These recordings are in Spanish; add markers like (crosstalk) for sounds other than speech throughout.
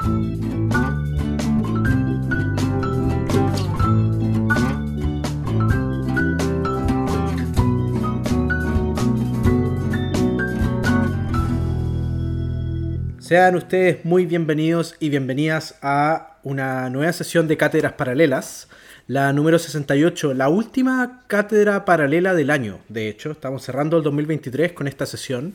Sean ustedes muy bienvenidos y bienvenidas a una nueva sesión de Cátedras Paralelas, la número 68, la última cátedra paralela del año. De hecho, estamos cerrando el 2023 con esta sesión.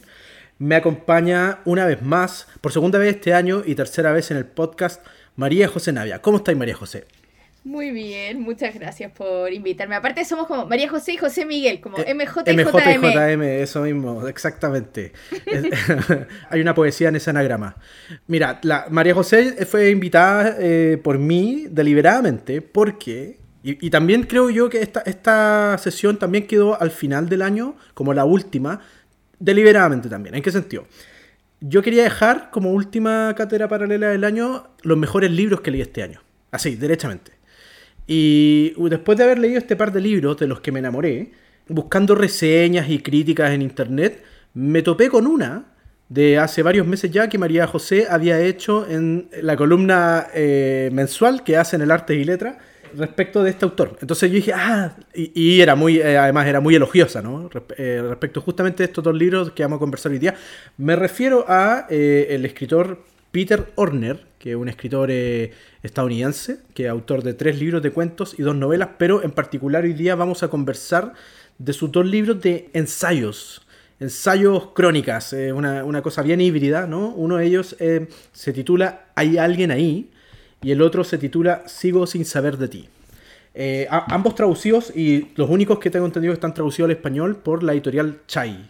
Me acompaña una vez más, por segunda vez este año y tercera vez en el podcast, María José Navia. ¿Cómo estáis, María José? Muy bien, muchas gracias por invitarme. Aparte somos como María José y José Miguel, como MJ y MJ JM. eso mismo, exactamente. (laughs) Hay una poesía en ese anagrama. Mira, la María José fue invitada eh, por mí deliberadamente porque, y, también creo yo que esta, esta sesión también quedó al final del año, como la última, deliberadamente también. ¿En qué sentido? Yo quería dejar como última cátedra paralela del año los mejores libros que leí este año. Así, derechamente. Y después de haber leído este par de libros de los que me enamoré, buscando reseñas y críticas en internet, me topé con una de hace varios meses ya que María José había hecho en la columna eh, mensual que hace en el Arte y Letra respecto de este autor. Entonces yo dije, ah, y, era muy, eh, además era muy elogiosa, ¿no? Eh, respecto justamente de estos dos libros que vamos a conversar hoy día. Me refiero a el escritor Peter Orner, que es un escritor eh, estadounidense, que es autor de tres libros de cuentos y dos novelas, pero en particular hoy día vamos a conversar de sus dos libros de ensayos, ensayos crónicas, eh, una, cosa bien híbrida, ¿no? Uno de ellos eh, se titula Hay alguien ahí y el otro se titula Sigo sin saber de ti. ambos traducidos y los únicos que tengo entendido están traducidos al español por la editorial Chai.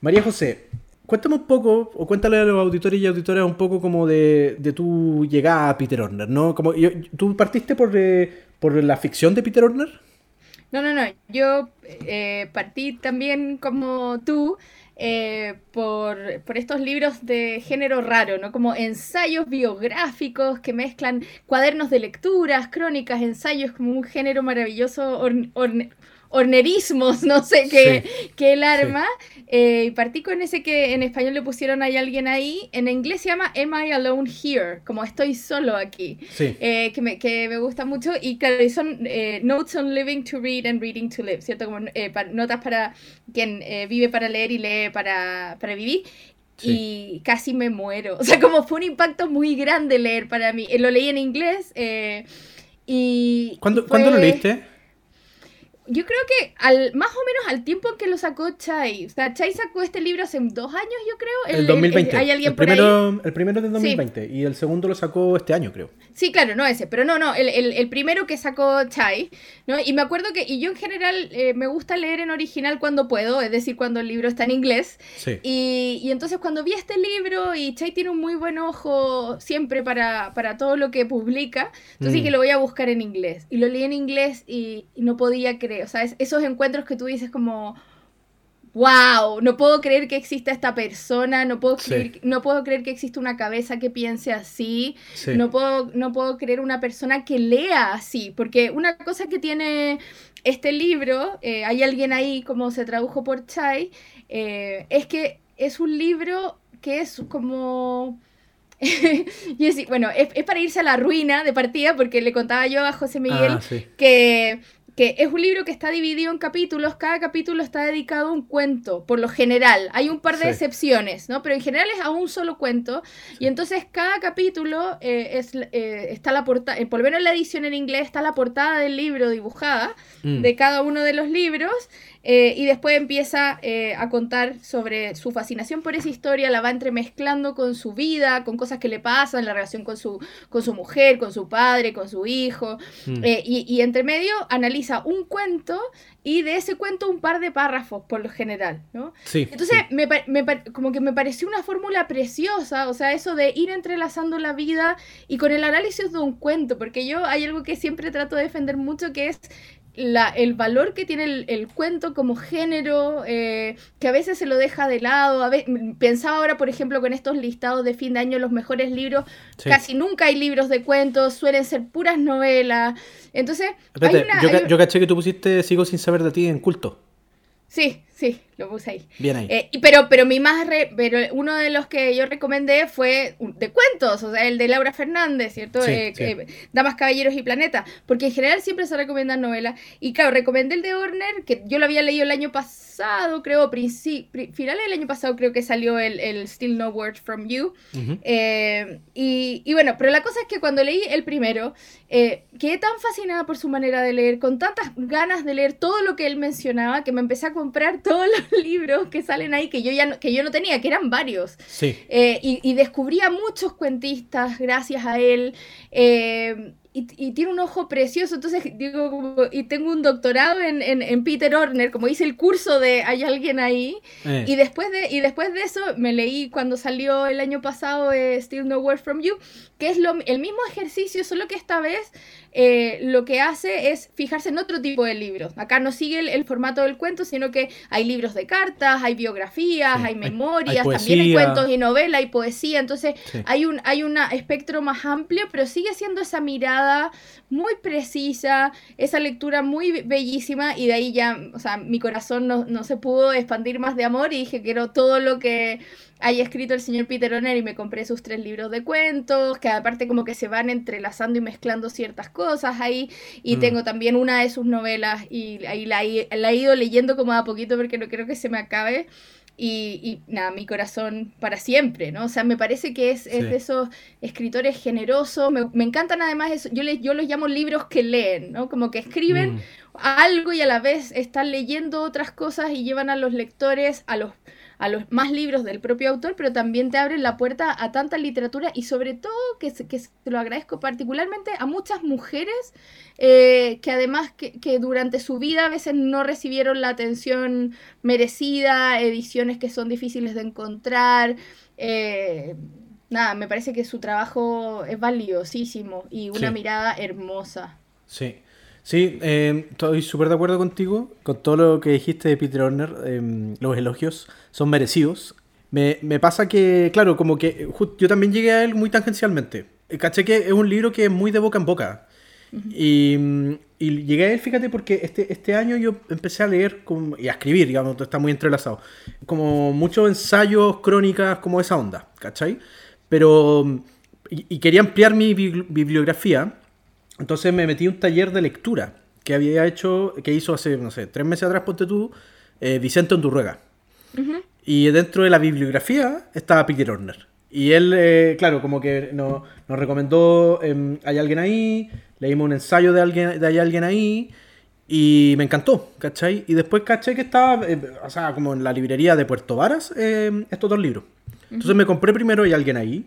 María José, Cuéntame un poco, o cuéntale a los auditores y auditoras un poco como de, tu llegada a Peter Orner, ¿no? Como, ¿Tú partiste por, eh, por la ficción de Peter Orner? No, no, no. Yo eh, partí también como tú eh, por, por, estos libros de género raro, ¿no? Como ensayos biográficos que mezclan cuadernos de lecturas, crónicas, ensayos, como un género maravilloso, hornerismos, no sé qué, qué el arma. Eh, partí con ese que en español le pusieron hay alguien ahí. En inglés se llama Am I Alone Here? Como estoy solo aquí. Eh, que, me, que, me, gusta mucho. Y claro, son eh, Notes on Living to Read and Reading to Live, ¿cierto? Como notas para quien vive para leer y lee para, para vivir. Y casi me muero. (laughs) O sea, como fue un impacto muy grande leer para mí. Lo leí en inglés. y ¿Cuándo, ¿Cuándo lo leíste? Yo creo que al más o menos al tiempo en que lo sacó Chai. O sea, Chai sacó este libro hace dos años, yo creo. El, 2020. ¿Hay alguien el primero, El primero del 2020 y el segundo lo sacó este año, creo. Sí, claro, no ese, pero no, no, el, primero que sacó Chai, ¿no? Y me acuerdo que, y yo en general eh, me gusta leer en original cuando puedo, es decir, cuando el libro está en inglés. Sí. Y, y entonces cuando vi este libro, y Chai tiene un muy buen ojo siempre para, para todo lo que publica, entonces dije, mm. lo voy a buscar en inglés. Y lo leí en inglés y no podía creer o sea, esos encuentros que tú dices como, wow, no puedo creer que exista esta persona, no puedo creer, no puedo creer que exista una cabeza que piense así, no, puedo, no puedo creer una persona que lea así, porque una cosa que tiene este libro, eh, hay alguien ahí como se tradujo por Chai, eh, es que es un libro que es como... (laughs) y bueno, es, para irse a la ruina de partida, porque le contaba yo a José Miguel ah, que que es un libro que está dividido en capítulos, cada capítulo está dedicado a un cuento, por lo general. Hay un par de excepciones, ¿no? Pero en general es a un solo cuento. Y entonces cada capítulo eh, es, eh, está la portada, eh, por lo menos en la edición en inglés está la portada del libro dibujada mm. de cada uno de los libros. Eh, y después empieza eh, a contar sobre su fascinación por esa historia, la va entremezclando con su vida, con cosas que le pasan, la relación con su, con su mujer, con su padre, con su hijo. Mm. Eh, y, entre medio analiza un cuento y de ese cuento un par de párrafos por lo general, ¿no? Entonces, Me, como que me pareció una fórmula preciosa, o sea, eso de ir entrelazando la vida y con el análisis de un cuento, porque yo hay algo que siempre trato de defender mucho que es el valor que tiene el, cuento como género, eh, que a veces se lo deja de lado. A pensaba ahora, por ejemplo, con estos listados de fin de año, los mejores libros, casi nunca hay libros de cuentos, suelen ser puras novelas. Entonces, yo, caché que tú pusiste Sigo sin saber de ti en culto. Sí, Sí, lo puse ahí. Bien ahí. Eh, pero, pero mi más pero uno de los que yo recomendé fue de cuentos, o sea, el de Laura Fernández, ¿cierto? Eh, eh, Damas, Caballeros y Planeta. Porque en general siempre se recomiendan novelas. Y claro, recomendé el de Horner, que yo lo había leído el año pasado, creo, finales del año pasado creo que salió el, el Still No Word From You. y, y, bueno, pero la cosa es que cuando leí el primero, quedé tan fascinada por su manera de leer, con tantas ganas de leer todo lo que él mencionaba, que me empecé a comprar todos los (laughs) libros que salen ahí que yo ya no, que yo no tenía, que eran varios. Sí. Eh, y, y, descubrí a muchos cuentistas gracias a él. Eh, y, tiene un ojo precioso, entonces digo, y tengo un doctorado en, en, Peter Horner, como hice el curso de Hay alguien ahí, eh. y, después de, y después de eso me leí cuando salió el año pasado Still No Word From You, que es lo, el mismo ejercicio, solo que esta vez eh, lo que hace es fijarse en otro tipo de libros. Acá no sigue el, formato del cuento, sino que hay libros de cartas, hay biografías, hay memorias, también hay cuentos y novela, hay poesía, entonces hay un hay un espectro más amplio, pero sigue siendo esa mirada muy precisa, esa lectura muy bellísima y de ahí ya, o sea, mi corazón no, no se pudo expandir más de amor y dije, quiero todo lo que haya escrito el señor Peter O'Neill y me compré sus tres libros de cuentos, que aparte como que se van entrelazando y mezclando ciertas cosas ahí, y mm. tengo también una de sus novelas y ahí la, la, he ido leyendo como a poquito porque no quiero que se me acabe. Y, y, nada, mi corazón para siempre, ¿no? O sea, me parece que es, es de esos escritores generosos, me, me encantan además, eso, yo, les, yo los llamo libros que leen, ¿no? Como que escriben mm. algo y a la vez están leyendo otras cosas y llevan a los lectores a los a los más libros del propio autor, pero también te abren la puerta a tanta literatura y sobre todo que, que te lo agradezco particularmente a muchas mujeres eh, que además que, durante su vida a veces no recibieron la atención merecida, ediciones que son difíciles de encontrar. Eh, nada, me parece que su trabajo es valiosísimo y una mirada hermosa. Sí. Sí, eh, estoy súper de acuerdo contigo, con todo lo que dijiste de Peter Horner. Em, los elogios son merecidos. Me, pasa que, claro, como que yo también llegué a él muy tangencialmente. Eh, caché que es un libro que es muy de boca en boca. y, llegué a él, fíjate, porque este, este año yo empecé a leer y a escribir, digamos, está muy entrelazado. Como muchos ensayos, crónicas, como esa onda, ¿cachai? Pero. Y, quería ampliar mi bibliografía. Entonces me metí un taller de lectura que había hecho, que hizo hace, no sé, tres meses atrás, ponte tú, eh, Vicente Ondurruega. Y dentro de la bibliografía estaba Peter Horner. Y él, eh, claro, como que nos, recomendó, em, hay alguien ahí, leímos un ensayo de alguien, de hay alguien ahí, y me encantó, ¿cachai? Y después caché que estaba, eh, o sea, como en la librería de Puerto Varas, em, estos dos libros. Entonces me compré primero hay alguien ahí,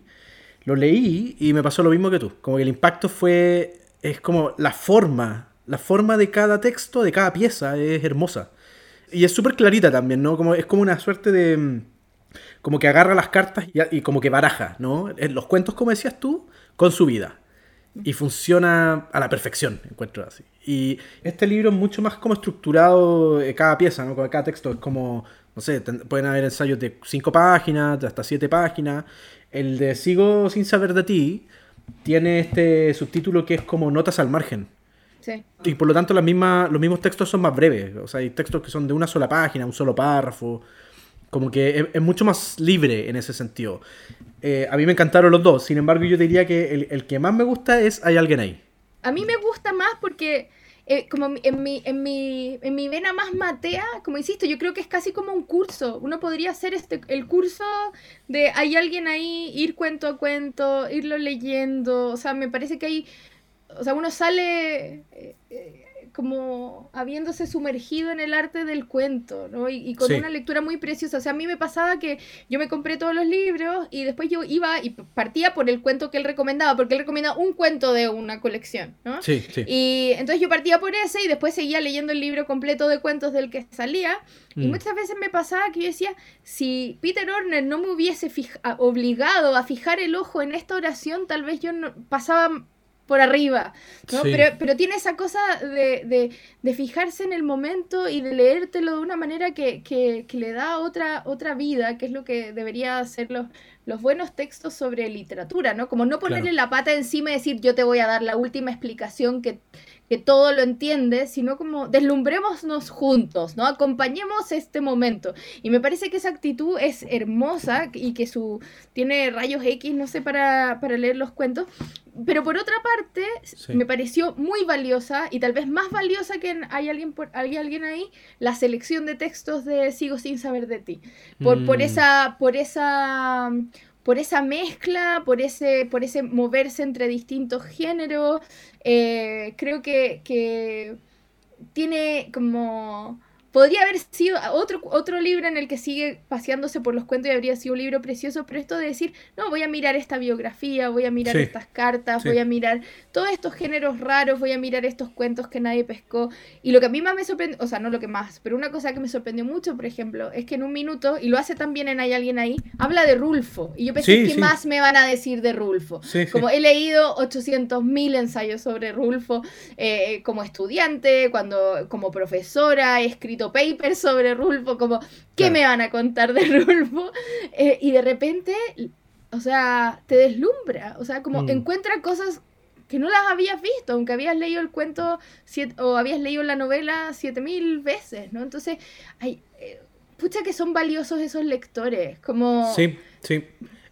lo leí y me pasó lo mismo que tú. Como que el impacto fue es como la forma, la forma de cada texto, de cada pieza, es hermosa. Y es súper clarita también, ¿no? Como, es como una suerte de... Mm, como que agarra las cartas y, como que baraja, ¿no? Los cuentos, como decías tú, con su vida. Y funciona a la perfección, encuentro así. Y este libro es mucho más como estructurado eh, cada pieza, ¿no? Cada texto es como, no sé, pueden haber ensayos de cinco páginas, de hasta siete páginas. El de Sigo sin saber de ti tiene este subtítulo que es como notas al margen. Sí. Y por lo tanto las mismas, los mismos textos son más breves. O sea, hay textos que son de una sola página, un solo párrafo. Como que es, mucho más libre en ese sentido. Eh, a mí me encantaron los dos. Sin embargo, yo diría que el, el que más me gusta es Hay alguien ahí. A mí me gusta más porque eh, como en mi, en, mi, en mi vena más matea, como insisto, yo creo que es casi como un curso. Uno podría hacer este, el curso de hay alguien ahí, ir cuento a cuento, irlo leyendo. O sea, me parece que hay. O sea, uno sale. Eh, eh, como habiéndose sumergido en el arte del cuento, ¿no? Y, con una lectura muy preciosa. O sea, a mí me pasaba que yo me compré todos los libros y después yo iba y partía por el cuento que él recomendaba, porque él recomendaba un cuento de una colección, ¿no? Sí, sí. Y entonces yo partía por ese y después seguía leyendo el libro completo de cuentos del que salía. Y mm. muchas veces me pasaba que yo decía, si Peter Orner no me hubiese obligado a fijar el ojo en esta oración, tal vez yo no pasaba por arriba, ¿no? Pero, pero tiene esa cosa de, fijarse en el momento y de leértelo de una manera que, le da otra, otra vida, que es lo que debería hacer los, los buenos textos sobre literatura, ¿no? Como no ponerle la pata encima y decir yo te voy a dar la última explicación que, que todo lo entiende, sino como deslumbrémonos juntos, ¿no? Acompañemos este momento. Y me parece que esa actitud es hermosa y que su tiene rayos X, no sé, para, para leer los cuentos. Pero por otra parte, me pareció muy valiosa y tal vez más valiosa que hay alguien, por, hay alguien ahí, la selección de textos de Sigo sin saber de ti. Por, por mm. esa, por esa por esa mezcla, por ese, por ese moverse entre distintos géneros. Eh, creo que, que tiene como Podría haber sido otro, otro libro en el que sigue paseándose por los cuentos y habría sido un libro precioso, pero esto de decir, no, voy a mirar esta biografía, voy a mirar estas cartas, voy a mirar todos estos géneros raros, voy a mirar estos cuentos que nadie pescó. Y lo que a mí más me sorprendió, o sea, no lo que más, pero una cosa que me sorprendió mucho, por ejemplo, es que en un minuto, y lo hace también en Hay alguien ahí, habla de Rulfo. Y yo pensé, ¿qué más me van a decir de Rulfo? Como he leído 800.000 ensayos sobre Rulfo eh, como estudiante, cuando como profesora, he escrito papers sobre Rulfo, como, ¿qué me van a contar de (laughs) Rulfo? Eh, y de repente, o sea, te deslumbra, o sea, como mm. encuentra cosas que no las habías visto, aunque habías leído el cuento o habías leído la novela siete mil veces, ¿no? Entonces, hay, eh, pucha que son valiosos esos lectores, como... Sí, sí.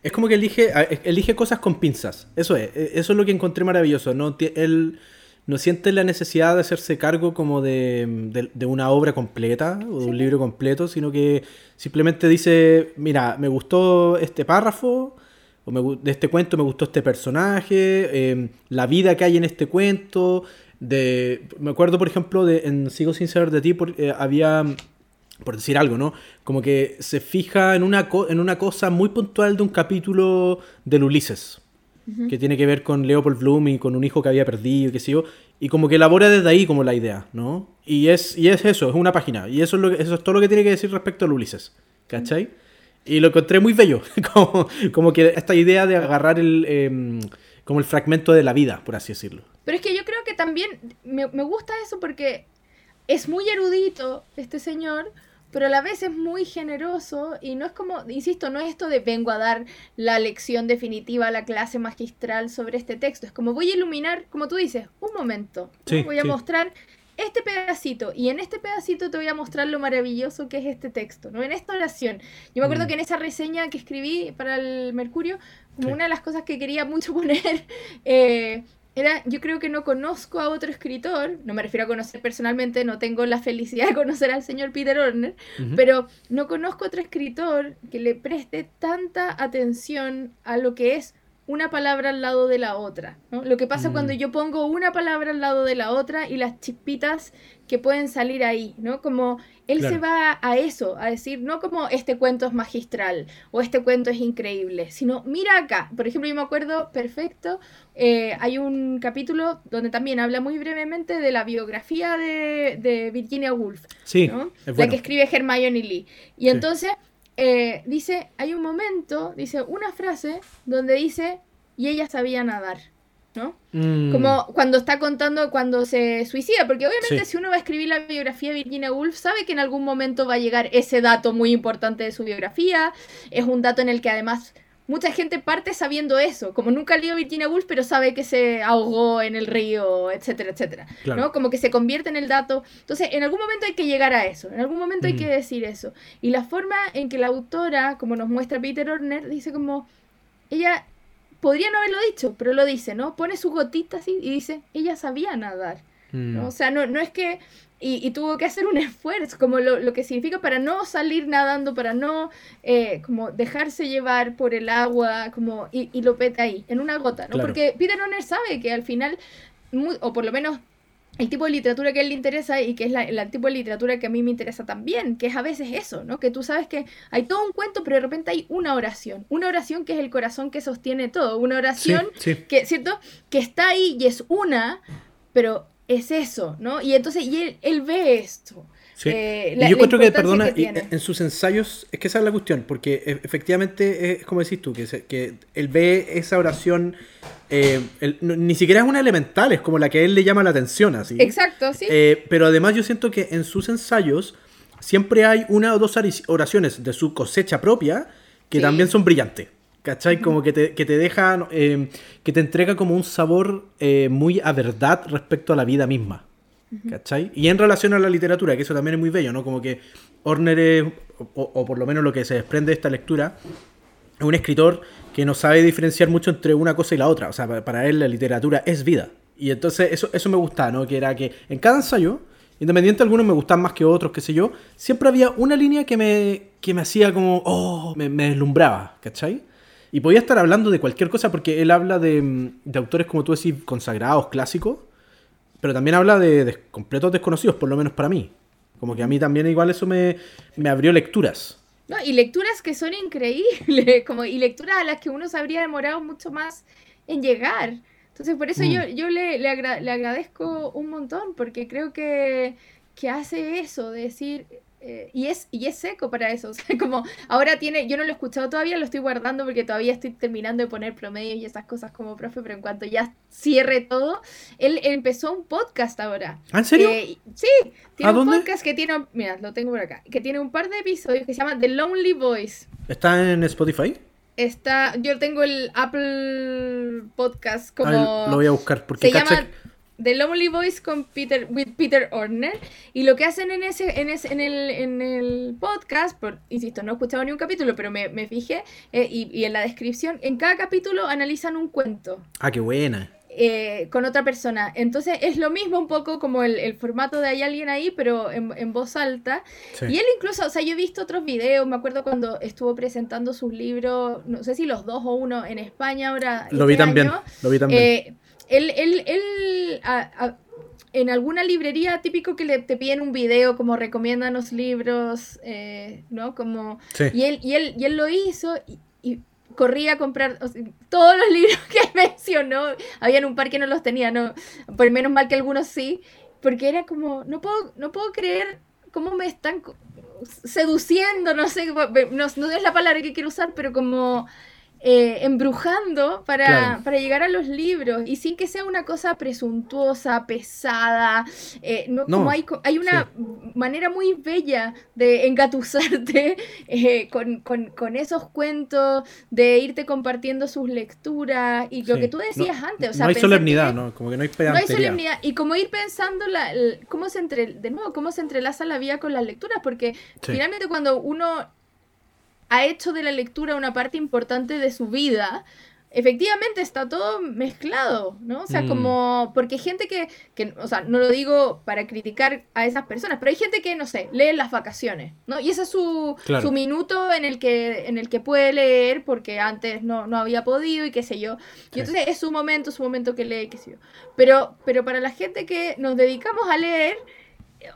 Es como que elige, elige cosas con pinzas, eso es, e, eso es lo que encontré maravilloso, ¿no? Él no siente la necesidad de hacerse cargo como de, una obra completa o de un libro completo, sino que simplemente dice, mira, me gustó este párrafo, o me, de este cuento me gustó este personaje, em, la vida que hay en este cuento. De, me acuerdo, por ejemplo, de, en Sigo sin saber de ti, eh, había, por decir algo, ¿no? Como que se fija en una, en una cosa muy puntual de un capítulo del Ulises que tiene que ver con Leopold Bloom y con un hijo que había perdido, qué sé yo, y como que elabora desde ahí como la idea, ¿no? Y es, y es eso, es una página, y eso es, lo eso es todo lo que tiene que decir respecto al Ulises, ¿cachai? Y lo encontré muy bello, (laughs) como, como que esta idea de agarrar el, em, como el fragmento de la vida, por así decirlo. Pero es que yo creo que también me, me gusta eso porque es muy erudito este señor, pero a la vez es muy generoso y no es como, insisto, no es esto de vengo a dar la lección definitiva, la clase magistral sobre este texto, es como voy a iluminar, como tú dices, un momento, voy a mostrar este pedacito y en este pedacito te voy a mostrar lo maravilloso que es este texto, ¿no? En esta oración. Yo me acuerdo mm. que en esa reseña que escribí para el Mercurio, como una de las cosas que quería mucho (laughs) poner eh, era, yo creo que no conozco a otro escritor, no me refiero a conocer personalmente, no tengo la felicidad de conocer al señor Peter Orner, pero no conozco a otro escritor que le preste tanta atención a lo que es una palabra al lado de la otra. Lo que pasa cuando mm. yo pongo una palabra al lado de la otra y las chispitas que pueden salir ahí, ¿no? Como él se va a eso, a decir, no como este cuento es magistral o este cuento es increíble, sino mira acá. Por ejemplo, yo me acuerdo perfecto, eh, hay un capítulo donde también habla muy brevemente de la biografía de, Virginia Woolf, sí, la que escribe Hermione Lee. Y entonces eh, dice, hay un momento, dice una frase donde dice, y ella sabía nadar. ¿No? Mm. Como cuando está contando cuando se suicida, porque obviamente si uno va a escribir la biografía de Virginia Woolf, sabe que en algún momento va a llegar ese dato muy importante de su biografía, es un dato en el que además mucha gente parte sabiendo eso, como nunca leído Virginia Woolf, pero sabe que se ahogó en el río, etcétera, etcétera, ¿no? Como que se convierte en el dato. Entonces, en algún momento hay que llegar a eso, en algún momento hay que decir eso. Y la forma en que la autora, como nos muestra Peter Orner, dice como, ella podría no haberlo dicho, pero lo dice, ¿no? Pone su gotita así y dice, ella sabía nadar. ¿no? Mm. O sea, no, no es que y, tuvo que hacer un (laughs) esfuerzo, como lo, que significa para no salir nadando, para no eh, como dejarse llevar por el agua, como y, y lo peta ahí, en una gota, ¿no? Porque Peter Honor sabe que al final, o por lo menos el tipo de literatura que a él le interesa y que es la, el tipo de literatura que a mí me interesa también, que es a veces eso, ¿no? Que tú sabes que hay todo un cuento, pero de repente hay una oración, una oración que es el corazón que sostiene todo, una oración que, ¿cierto? Que está ahí y es una, pero es eso, ¿no? Y entonces, y él, ve esto. Eh, y yo creo que, perdona, en sus ensayos, es que esa es la cuestión, porque e, efectivamente es como decís tú, que, que él ve esa oración, eh, ni siquiera es una elemental, es como la que él le llama la atención, así. Exacto, sí. Eh, pero además yo siento que en sus ensayos siempre hay una o dos oraciones de su cosecha propia que también son brillantes. ¿cachai? Como que te, que te deja, que te entrega como un sabor muy a verdad respecto a la vida misma. ¿Cachai? Y en relación a la literatura, que eso también es muy bello, ¿no? Como que Horner es, o, por lo menos lo que se desprende de esta lectura, es un escritor que no sabe diferenciar mucho entre una cosa y la otra. O sea, para él la literatura es vida. Y entonces eso, eso me gustaba, ¿no? Que era que en cada ensayo, independiente algunos me gustan más que otros, qué sé yo, siempre había una línea que me, que me hacía como, oh, me, me deslumbraba, ¿cachai? Y podía estar hablando de cualquier cosa porque él habla de, de autores, como tú decís, consagrados, clásicos, pero también habla de, completos desconocidos, por lo menos para mí. Como que a mí también igual eso me, abrió lecturas. No, y lecturas que son increíbles, (laughs) como, y lecturas a las que uno se habría demorado mucho más en llegar. Entonces, por eso yo, mm. yo le, le, agradezco un montón, porque creo que, que hace eso, de decir, eh, y, es, y es seco para eso. (laughs) O sea, como ahora tiene, yo no lo he escuchado todavía, lo estoy guardando porque todavía estoy terminando de poner promedios y esas cosas como profe, pero en cuanto ya cierre todo, él, empezó un podcast ahora. ¿Ah, ¿En serio? sí, tiene un podcast que tiene, mira, lo tengo por acá, que tiene un par de episodios que se llama The Lonely Voice. ¿Está en Spotify? Está, yo tengo el Apple Podcast como... lo voy a buscar porque se llama The Lonely Voice con Peter, with Peter Orner. Y lo que hacen en ese, en ese, en el, en el podcast, por, insisto, no he escuchado ni un capítulo, pero me, me fijé, eh, y, y, en la descripción, en cada capítulo analizan un cuento. Ah, qué buena. Eh, con otra persona. Entonces es lo mismo un poco como el, el formato de hay alguien ahí, pero en, en voz alta. Y él incluso, o sea, yo he visto otros videos, me acuerdo cuando estuvo presentando sus libros, no sé si los dos o uno en España ahora. Lo vi este también, lo vi también. Eh, él, él, él en alguna librería típico que le, te piden un video como recomiéndanos libros, eh, ¿no? Como, y, él, y, él, y él lo hizo y, corría a comprar todos los (laughs) libros que mencionó. Habían un par que no los tenía, no, por menos mal que algunos sí, porque era como, no puedo, no puedo creer cómo me están seduciendo, no sé, no, no es la palabra que quiero usar, pero como eh, embrujando para, para, llegar a los libros y sin que sea una cosa presuntuosa, pesada. Eh, no, como hay, hay una manera muy bella de engatusarte (laughs) eh, con, con, con, esos cuentos, de irte compartiendo sus lecturas y lo que tú decías antes. O sea, no hay solemnidad, ¿no? Como que no hay No hay solemnidad y como ir pensando la, cómo se entre, de nuevo, cómo se entrelaza la vida con las lecturas, porque finalmente cuando uno ha hecho de la lectura una parte importante de su vida, efectivamente está todo mezclado, ¿no? O sea, mm. como, porque hay gente que, que, o sea, no lo digo para criticar a esas personas, pero hay gente que, no sé, lee en las vacaciones, ¿no? Y ese es su, su minuto en el, que, en el que puede leer porque antes no, no había podido y qué sé yo. Y entonces es su momento, su momento que lee, qué sé yo. Pero, pero para la gente que nos dedicamos a leer,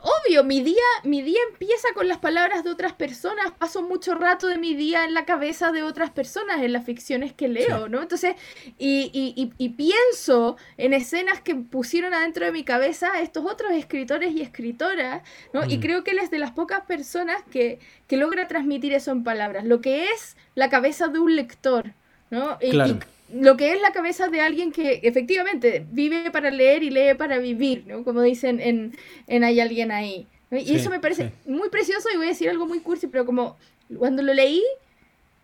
obvio, mi día, mi día empieza con las palabras de otras personas, paso mucho rato de mi día en la cabeza de otras personas en las ficciones que leo, ¿no? Entonces, y, y, y, pienso en escenas que pusieron adentro de mi cabeza estos otros escritores y escritoras, ¿no? Y mm. creo que él es de las pocas personas que, que logra transmitir eso en palabras, lo que es la cabeza de un lector, ¿no? Claro lo que es la cabeza de alguien que efectivamente vive para leer y lee para vivir, ¿no? Como dicen en, en Hay alguien ahí. Y eso me parece muy precioso y voy a decir algo muy cursi, pero como cuando lo leí,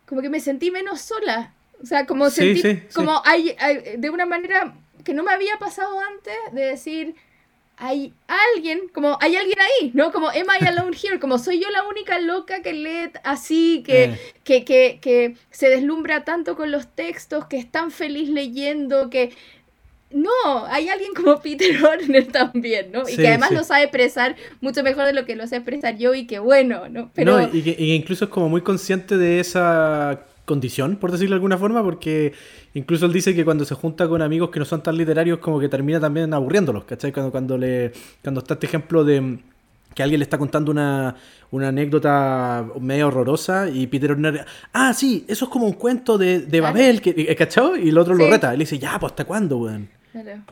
como que me sentí menos sola. O sea, como sentí, como hay, de una manera que no me había pasado antes de decir, hay alguien, como hay alguien ahí, ¿no? Como am I alone here, como soy yo la única loca que lee así, que, eh. que, que, que, se deslumbra tanto con los textos, que es tan feliz leyendo, que... No, hay alguien como (laughs) Peter Horner también, ¿no? Y que además lo sabe expresar mucho mejor de lo que lo sé expresar yo y que bueno, ¿no? Pero... No, y que incluso es como muy consciente de esa condición, por decirlo de alguna forma, porque incluso él dice que cuando se junta con amigos que no son tan literarios, como que termina también aburriéndolos, ¿cachai? Cuando, cuando, le, cuando está este ejemplo de que alguien le está contando una, una anécdota medio horrorosa y Peter Horner, ah, sí, eso es como un cuento de, de Babel, que, ¿cachai? Y el otro lo reta, él dice, ya, pues ¿hasta cuándo, weón?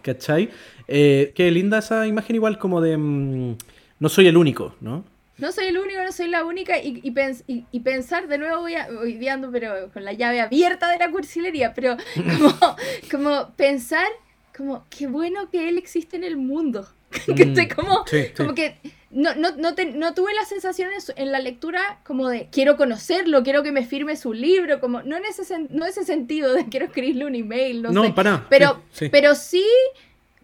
¿Cachai? Eh, qué linda esa imagen igual como de... Mm, no soy el único, ¿no? No soy el único, no soy la única. Y, y, pensar, de nuevo voy, a, voy pero con la llave abierta de la cursilería, pero (laughs) como, como pensar, como, qué bueno que él existe en el mundo. (laughs) que mm, como, como que no, no, no, no tuve la sensación en, la lectura como de quiero conocerlo, quiero que me firme su libro, como no en ese, no ese sentido de quiero escribirle un email, no, sé. Para, pero, sí. pero sí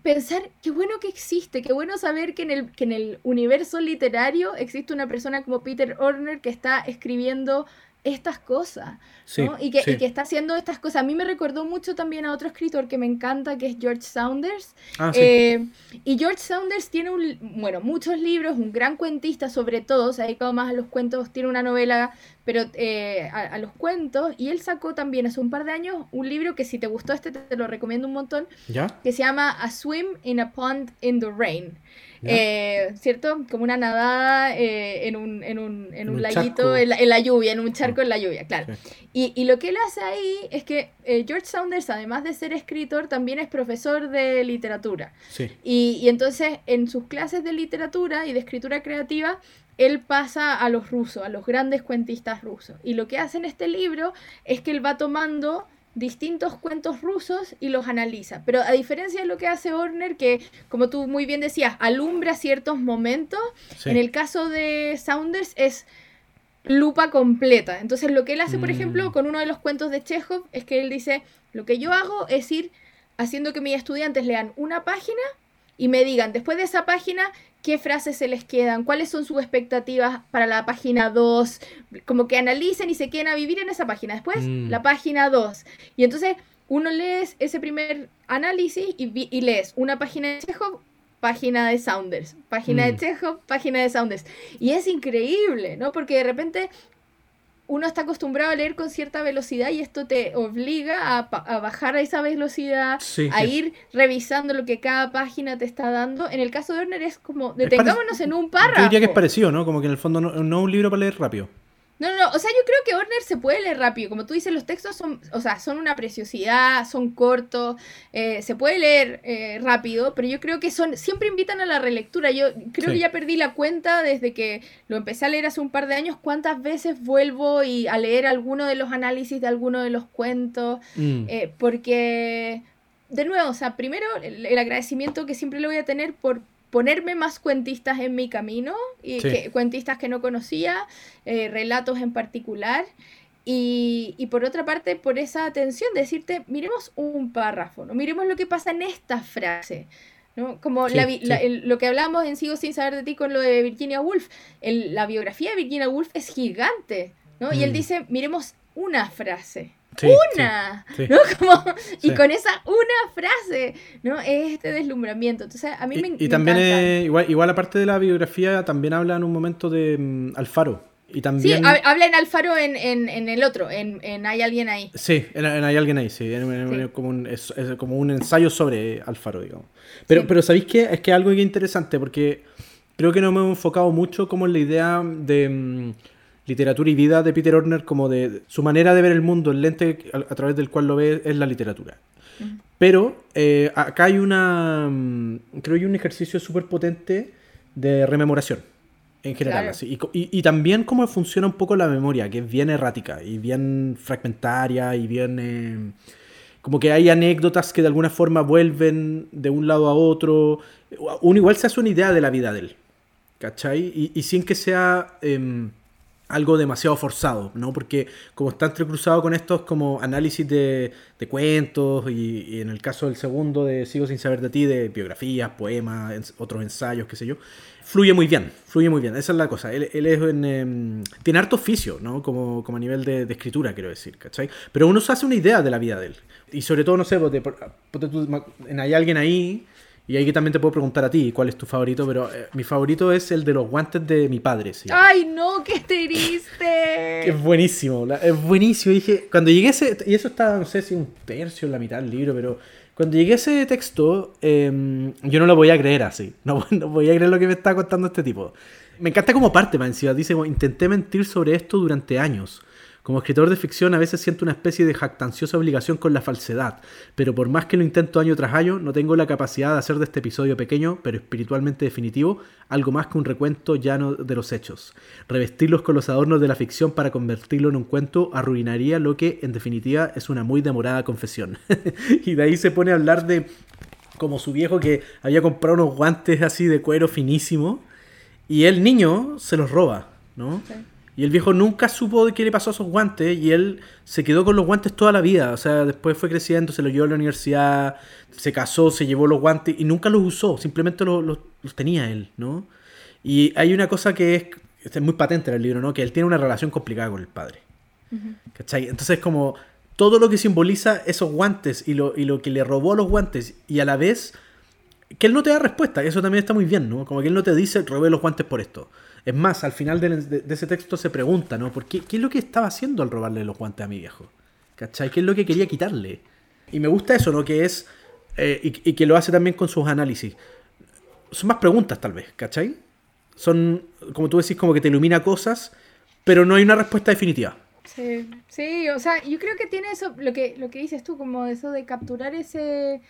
pensar qué bueno que existe, qué bueno saber que en, el, que en el universo literario existe una persona como Peter Orner que está escribiendo estas cosas, ¿no? y, que, está haciendo estas cosas. A mí me recordó mucho también a otro escritor que me encanta, que es George Saunders. Ah, eh, y George Saunders tiene un, bueno, muchos libros, un gran cuentista sobre todo, se ha dedicado más a los cuentos, tiene una novela, pero eh, a, los cuentos, y él sacó también hace un par de años un libro que si te gustó este te, lo recomiendo un montón, que se llama A Swim in a Pond in the Rain. Eh, ¿Cierto? Como una nadada eh, en un, en un, en un, laguito en la, lluvia, en un charco en la lluvia, claro. Y, y, lo que él hace ahí es que eh, George Saunders, además de ser escritor, también es profesor de literatura. Y, y entonces en sus clases de literatura y de escritura creativa, él pasa a los rusos, a los grandes cuentistas rusos. Y lo que hace en este libro es que él va tomando distintos cuentos rusos y los analiza. Pero a diferencia de lo que hace Horner, que como tú muy bien decías, alumbra ciertos momentos, en el caso de Saunders es lupa completa. Entonces lo que él hace, por mm. ejemplo, con uno de los cuentos de Chekhov, es que él dice, lo que yo hago es ir haciendo que mis estudiantes lean una página y me digan, después de esa página, qué frases se les quedan, cuáles son sus expectativas para la página 2, como que analicen y se queden a vivir en esa página. Después, mm. la página 2. Y entonces uno lees ese primer análisis y, lees una página de Chekhov, página de Saunders, página de mm. Chekhov, página de Saunders. Y es increíble, ¿no? Porque de repente uno está acostumbrado a leer con cierta velocidad y esto te obliga a, bajar a esa velocidad, a ir revisando lo que cada página te está dando. En el caso de Werner es como, detengámonos en un párrafo. Yo diría que es parecido, ¿no? Como que en el fondo no, no es un libro para leer rápido. No, no, o sea, yo creo que Horner se puede leer rápido. Como tú dices, los textos son, o sea, son una preciosidad, son cortos, eh, se puede leer eh, rápido, pero yo creo que son, siempre invitan a la relectura. Yo creo que ya perdí la cuenta desde que lo empecé a leer hace un par de años, cuántas veces vuelvo y a leer alguno de los análisis de alguno de los cuentos, mm. eh, porque, de nuevo, o sea, primero el agradecimiento que siempre le voy a tener por ponerme más cuentistas en mi camino, y que, cuentistas que no conocía, eh, relatos en particular. Y, y, por otra parte, por esa atención, decirte, miremos un párrafo, ¿no? miremos lo que pasa en esta frase. ¿no? Como lo que hablamos en Sigo sin saber de ti con lo de Virginia Woolf. la biografía de Virginia Woolf es gigante. ¿no? Y él mm. dice, miremos una frase una, ¿no? (laughs) Como, y con esa una frase, ¿no? Es este deslumbramiento. Entonces, a mí me, y también igual, igual aparte de la biografía, también habla en un momento de mm, Alfaro. Y también... Sí, habla en Alfaro en, en, el otro, en, Hay alguien ahí. Sí, en, Hay alguien ahí, sí. Como, un, es, como un ensayo sobre Alfaro, digamos. Pero, pero ¿sabéis qué? Es que algo que es interesante, porque creo que no me he enfocado mucho como en la idea de mm, literatura y vida de Peter Orner como de su manera de ver el mundo, el lente a, través del cual lo ve es la literatura. Pero eh, acá hay una, mm, creo que un ejercicio súper potente de rememoración en general. Y, también cómo funciona un poco la memoria, que es bien errática y bien fragmentaria y bien... Eh, como que hay anécdotas que de alguna forma vuelven de un lado a otro. Uno igual se hace una idea de la vida de él. ¿Cachai? Y, sin que sea... Em, algo demasiado forzado, ¿no? Porque como está entrecruzado con estos como análisis de, cuentos y, en el caso del segundo de Sigo sin saber de ti, de biografías, poemas, otros ensayos, qué sé yo, fluye muy bien, fluye muy bien, esa es la cosa. Él, es em, tiene harto oficio, ¿no? Como, como a nivel de, escritura, quiero decir, ¿cachai? Pero uno se hace una idea de la vida de él. Y sobre todo, no sé, hay alguien ahí y ahí también te puedo preguntar a ti cuál es tu favorito, pero eh, mi favorito es el de los guantes de mi padre. ¡Ay, no! ¡Qué triste! (laughs) es buenísimo, es buenísimo. dije, cuando llegué ese, y eso está, no sé si un tercio la mitad del libro, pero cuando llegué ese texto, em, yo no lo voy a creer así. (laughs) No, no voy a creer lo que me está contando este tipo. Me encanta como parte, man. Dice, intenté mentir sobre esto durante años como escritor de ficción a veces siento una especie de jactanciosa obligación con la falsedad, pero por más que lo intento año tras año, no tengo la capacidad de hacer de este episodio pequeño, pero espiritualmente definitivo, algo más que un recuento llano de los hechos. Revestirlos con los adornos de la ficción para convertirlo en un cuento arruinaría lo que, en definitiva, es una muy demorada confesión. (laughs) y de ahí se pone a hablar de como su viejo que había comprado unos guantes así de cuero finísimo Y el niño se los roba, ¿no? Y el viejo nunca supo de qué le pasó a esos guantes y él se quedó con los guantes toda la vida. O sea, después fue creciendo, se los llevó a la universidad, se casó, se llevó los guantes y nunca los usó, simplemente los, los, tenía él, ¿no? Y hay una cosa que es, es, muy patente en el libro, ¿no? Que él tiene una relación complicada con el padre. ¿Cachai? Entonces, como todo lo que simboliza esos guantes y lo, y lo que le robó los guantes y a la vez que él no te da respuesta, eso también está muy bien, ¿no? Como que él no te dice, robé los guantes por esto. Es más, al final de, ese texto se pregunta, ¿no? ¿Por qué, ¿Qué es lo que estaba haciendo al robarle los guantes a mi viejo? ¿Cachai? ¿Qué es lo que quería quitarle? Y me gusta eso, ¿no? Que es, eh, y, que lo hace también con sus análisis. Son más preguntas, tal vez, ¿cachai? Son, como tú decís, como que te ilumina cosas, pero no hay una respuesta definitiva. Sí, sí, o sea, yo creo que tiene eso, lo que, lo que dices tú, como eso de capturar ese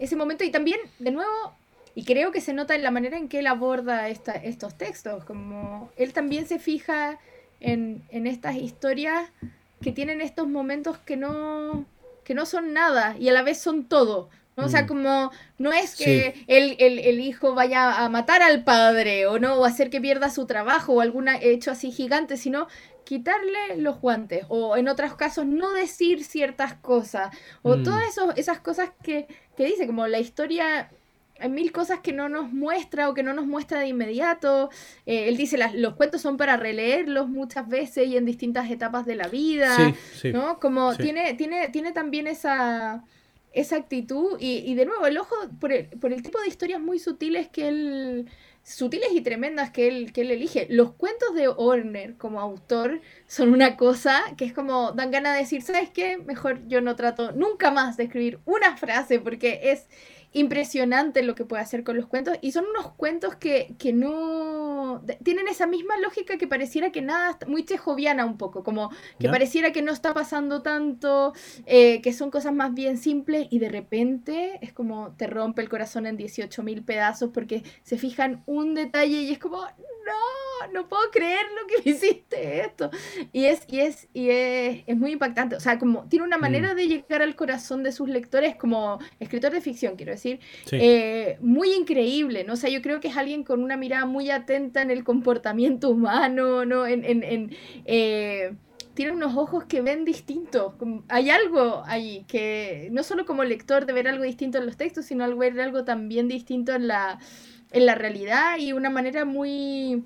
ese momento y también, de nuevo, y creo que se nota en la manera en que él aborda esta, estos textos, como él también se fija en, en estas historias que tienen estos momentos que no, que no son nada y a la vez son todo. O sea, mm. como no es que el, el, el, hijo vaya a matar al padre o no, o hacer que pierda su trabajo o algún hecho así gigante, sino quitarle los guantes o en otros casos no decir ciertas cosas o mm. todas esas cosas que, que dice, como la historia mil cosas que no nos muestra o que no nos muestra de inmediato. Eh, él dice, las, los cuentos son para releerlos muchas veces y en distintas etapas de la vida, ¿no? Como tiene, tiene, tiene también esa, esa actitud y, y, de nuevo, el ojo, por el, por el tipo de historias muy sutiles que él sutiles y tremendas que él, que él elige. Los cuentos de Horner como autor son una cosa que es como dan ganas de decir, ¿sabes qué? Mejor yo no trato nunca más de escribir una frase porque es impresionante lo que puede hacer con los cuentos y son unos cuentos que, que no tienen esa misma lógica que pareciera que nada, muy chejoviana un poco, como que pareciera que no está pasando tanto, eh, que son cosas más bien simples y de repente es como te rompe el corazón en 18 mil pedazos porque se fijan un detalle y es como, no, no puedo creer lo que (laughs) me hiciste esto. Y es, y es, y es, es muy impactante, o sea, como tiene una manera mm. de llegar al corazón de sus lectores como escritor de ficción, quiero decir eh, muy increíble, ¿no? O sea, yo creo que es alguien con una mirada muy atenta en el comportamiento humano, ¿no? En, en, eh, tiene unos ojos que ven distintos. Hay algo ahí que no solo como lector de ver algo distinto en los textos, sino al ver algo también distinto en la, en la realidad y una manera muy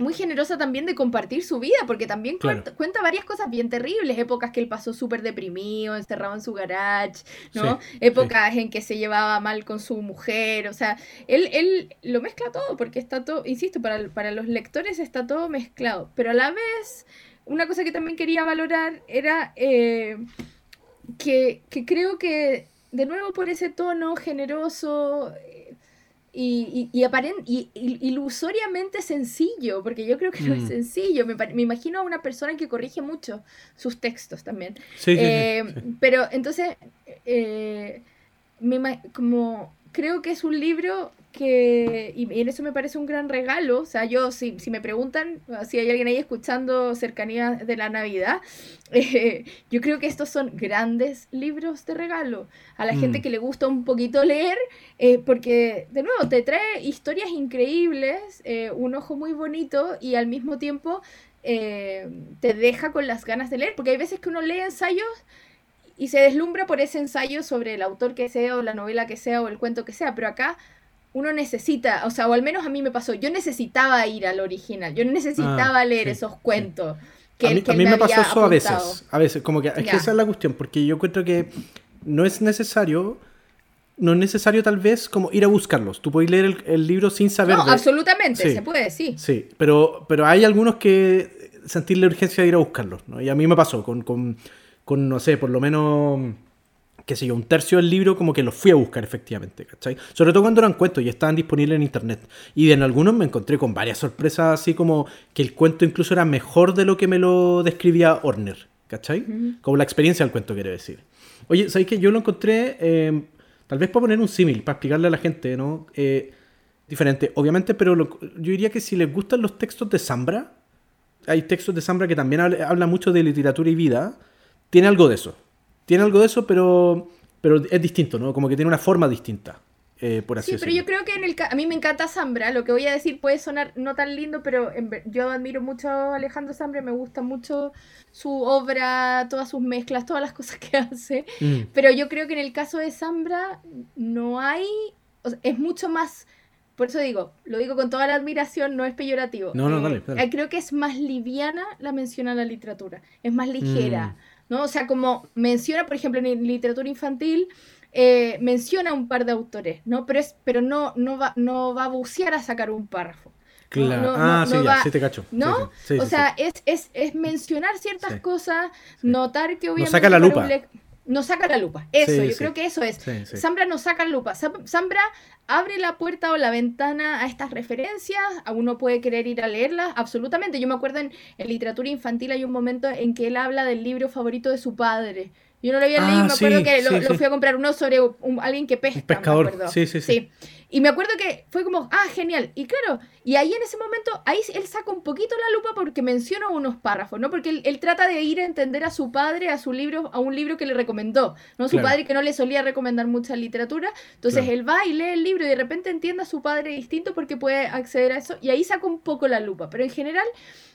muy generosa también de compartir su vida, porque también cuenta, varias cosas bien terribles, épocas que él pasó súper deprimido, encerrado en su garage, ¿no? épocas en que se llevaba mal con su mujer, o sea, él, él lo mezcla todo, porque está todo, insisto, para, para los lectores está todo mezclado, pero a la vez, una cosa que también quería valorar era eh, que, que creo que, de nuevo, por ese tono generoso, y, y, y, ilusoriamente sencillo, porque yo creo que no es mm. sencillo. Me, me, imagino a una persona que corrige mucho sus textos también. Eh, pero entonces, eh, me, como creo que es un libro que, y en eso me parece un gran regalo, o sea, yo, si, si me preguntan, si hay alguien ahí escuchando cercanía de la Navidad, (laughs) eh, yo creo que estos son grandes libros de regalo a la gente mm. que le gusta un poquito leer, eh, porque, de nuevo, te trae historias increíbles, eh, un ojo muy bonito y al mismo tiempo te deja con las ganas de leer, porque hay veces que uno lee ensayos y se deslumbra por ese ensayo sobre el autor que sea o la novela que sea o el cuento que sea, pero acá uno necesita, o sea, o al menos a mí me pasó, yo necesitaba ir al original, yo necesitaba ah, leer esos cuentos. Que a mí, a mí me, pasó eso a veces, a veces, como que, es que esa es la cuestión, porque yo encuentro que no es necesario, no es necesario tal vez como ir a buscarlos, tú puedes leer el, libro sin saber. No, absolutamente, se puede, sí. Sí, pero, pero hay algunos que sentir la urgencia de ir a buscarlos, ¿no? Y a mí me pasó con, con, con no sé, por lo menos qué sé yo, un tercio del libro como que los fui a buscar efectivamente, ¿cachai? Sobre todo cuando eran cuentos y estaban disponibles en internet. Y en algunos me encontré con varias sorpresas, así como que el cuento incluso era mejor de lo que me lo describía Horner, ¿cachai? Como la experiencia del cuento, quiere decir. Oye, ¿sabéis que yo lo encontré, em, tal vez para poner un símil, para explicarle a la gente, ¿no? Eh, diferente, obviamente, pero yo diría que si les gustan los textos de Zambra, hay textos de Zambra que también habla mucho de literatura y vida, tiene algo de eso tiene algo de eso, pero, pero es distinto, ¿no? Como que tiene una forma distinta. eh, por así Sí, pero yo creo que en el a mí me encanta Zambra, lo que voy a decir puede sonar no tan lindo, pero yo admiro mucho a Alejandro Zambra, me gusta mucho su obra, todas sus mezclas, todas las (laughs) cosas que hace, mm. pero yo creo que en el caso de Zambra no hay, es mucho más... Por eso digo, lo digo con toda la admiración, no es peyorativo. No, no, dale, eh, Creo que es más liviana la mención a la literatura, es más ligera, mm. ¿No? O sea, como menciona, por ejemplo, en literatura infantil, eh, menciona un par de autores, ¿no? Pero, es, pero no, no, va, no va a bucear a sacar un párrafo. Claro. ah, sí, ya, sí te cacho. ¿No? o sea, es, es, es, mencionar ciertas cosas, notar que obviamente... No saca la lupa. No saca la lupa. Eso, yo creo que eso es. Zambra no saca la lupa. Zambra abre la puerta o la ventana a estas referencias. A uno puede querer ir a leerlas, absolutamente. Yo me acuerdo en, en literatura infantil hay un momento en que él habla del libro favorito de su padre. Yo no lo había leído, me ah, acuerdo que lo, fui a comprar uno sobre alguien que pesca. Un pescador. sí, sí, sí, Y me acuerdo que fue como, ah, genial. Y claro, y ahí en ese momento, ahí él saca un poquito la lupa porque menciona unos párrafos, ¿no? Porque él, trata de ir a entender a su padre, a su libro, a un libro que le recomendó, ¿no? Su padre que no le solía recomendar mucha literatura. Entonces él va y lee el libro y de repente entiende a su padre distinto porque puede acceder a eso. Y ahí saca un poco la lupa. Pero en general,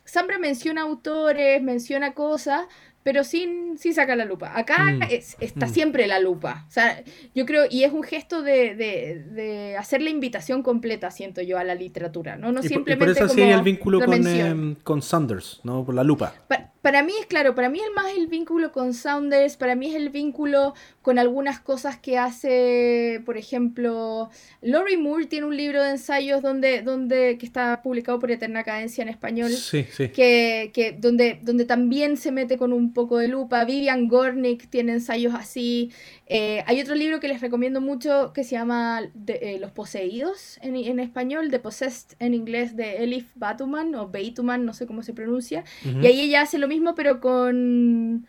siempre menciona autores, menciona cosas, pero sin, sin sacar la lupa. Acá mm. está mm. siempre la lupa. O sea, yo creo, y es un gesto de, de, de, hacer la invitación completa, siento yo, a la literatura, ¿no? No simplemente. Por, eso sí hay el vínculo con, eh, con Sanders, ¿no? Por la lupa. Para mí es claro, para mí es más el vínculo con Saunders, para mí es el vínculo con algunas cosas que hace, por ejemplo, Laurie Moore tiene un libro de ensayos donde, donde que está publicado por Eterna Cadencia en español, sí, sí. Que, que, donde, donde también se mete con un poco de lupa. Vivian Gornick tiene ensayos así. Eh, hay otro libro que les recomiendo mucho que se llama eh, Los Poseídos en, en, español, The Possessed en inglés de Elif Batuman o Beituman, no sé cómo se pronuncia. Y ahí ella hace lo mismo pero con...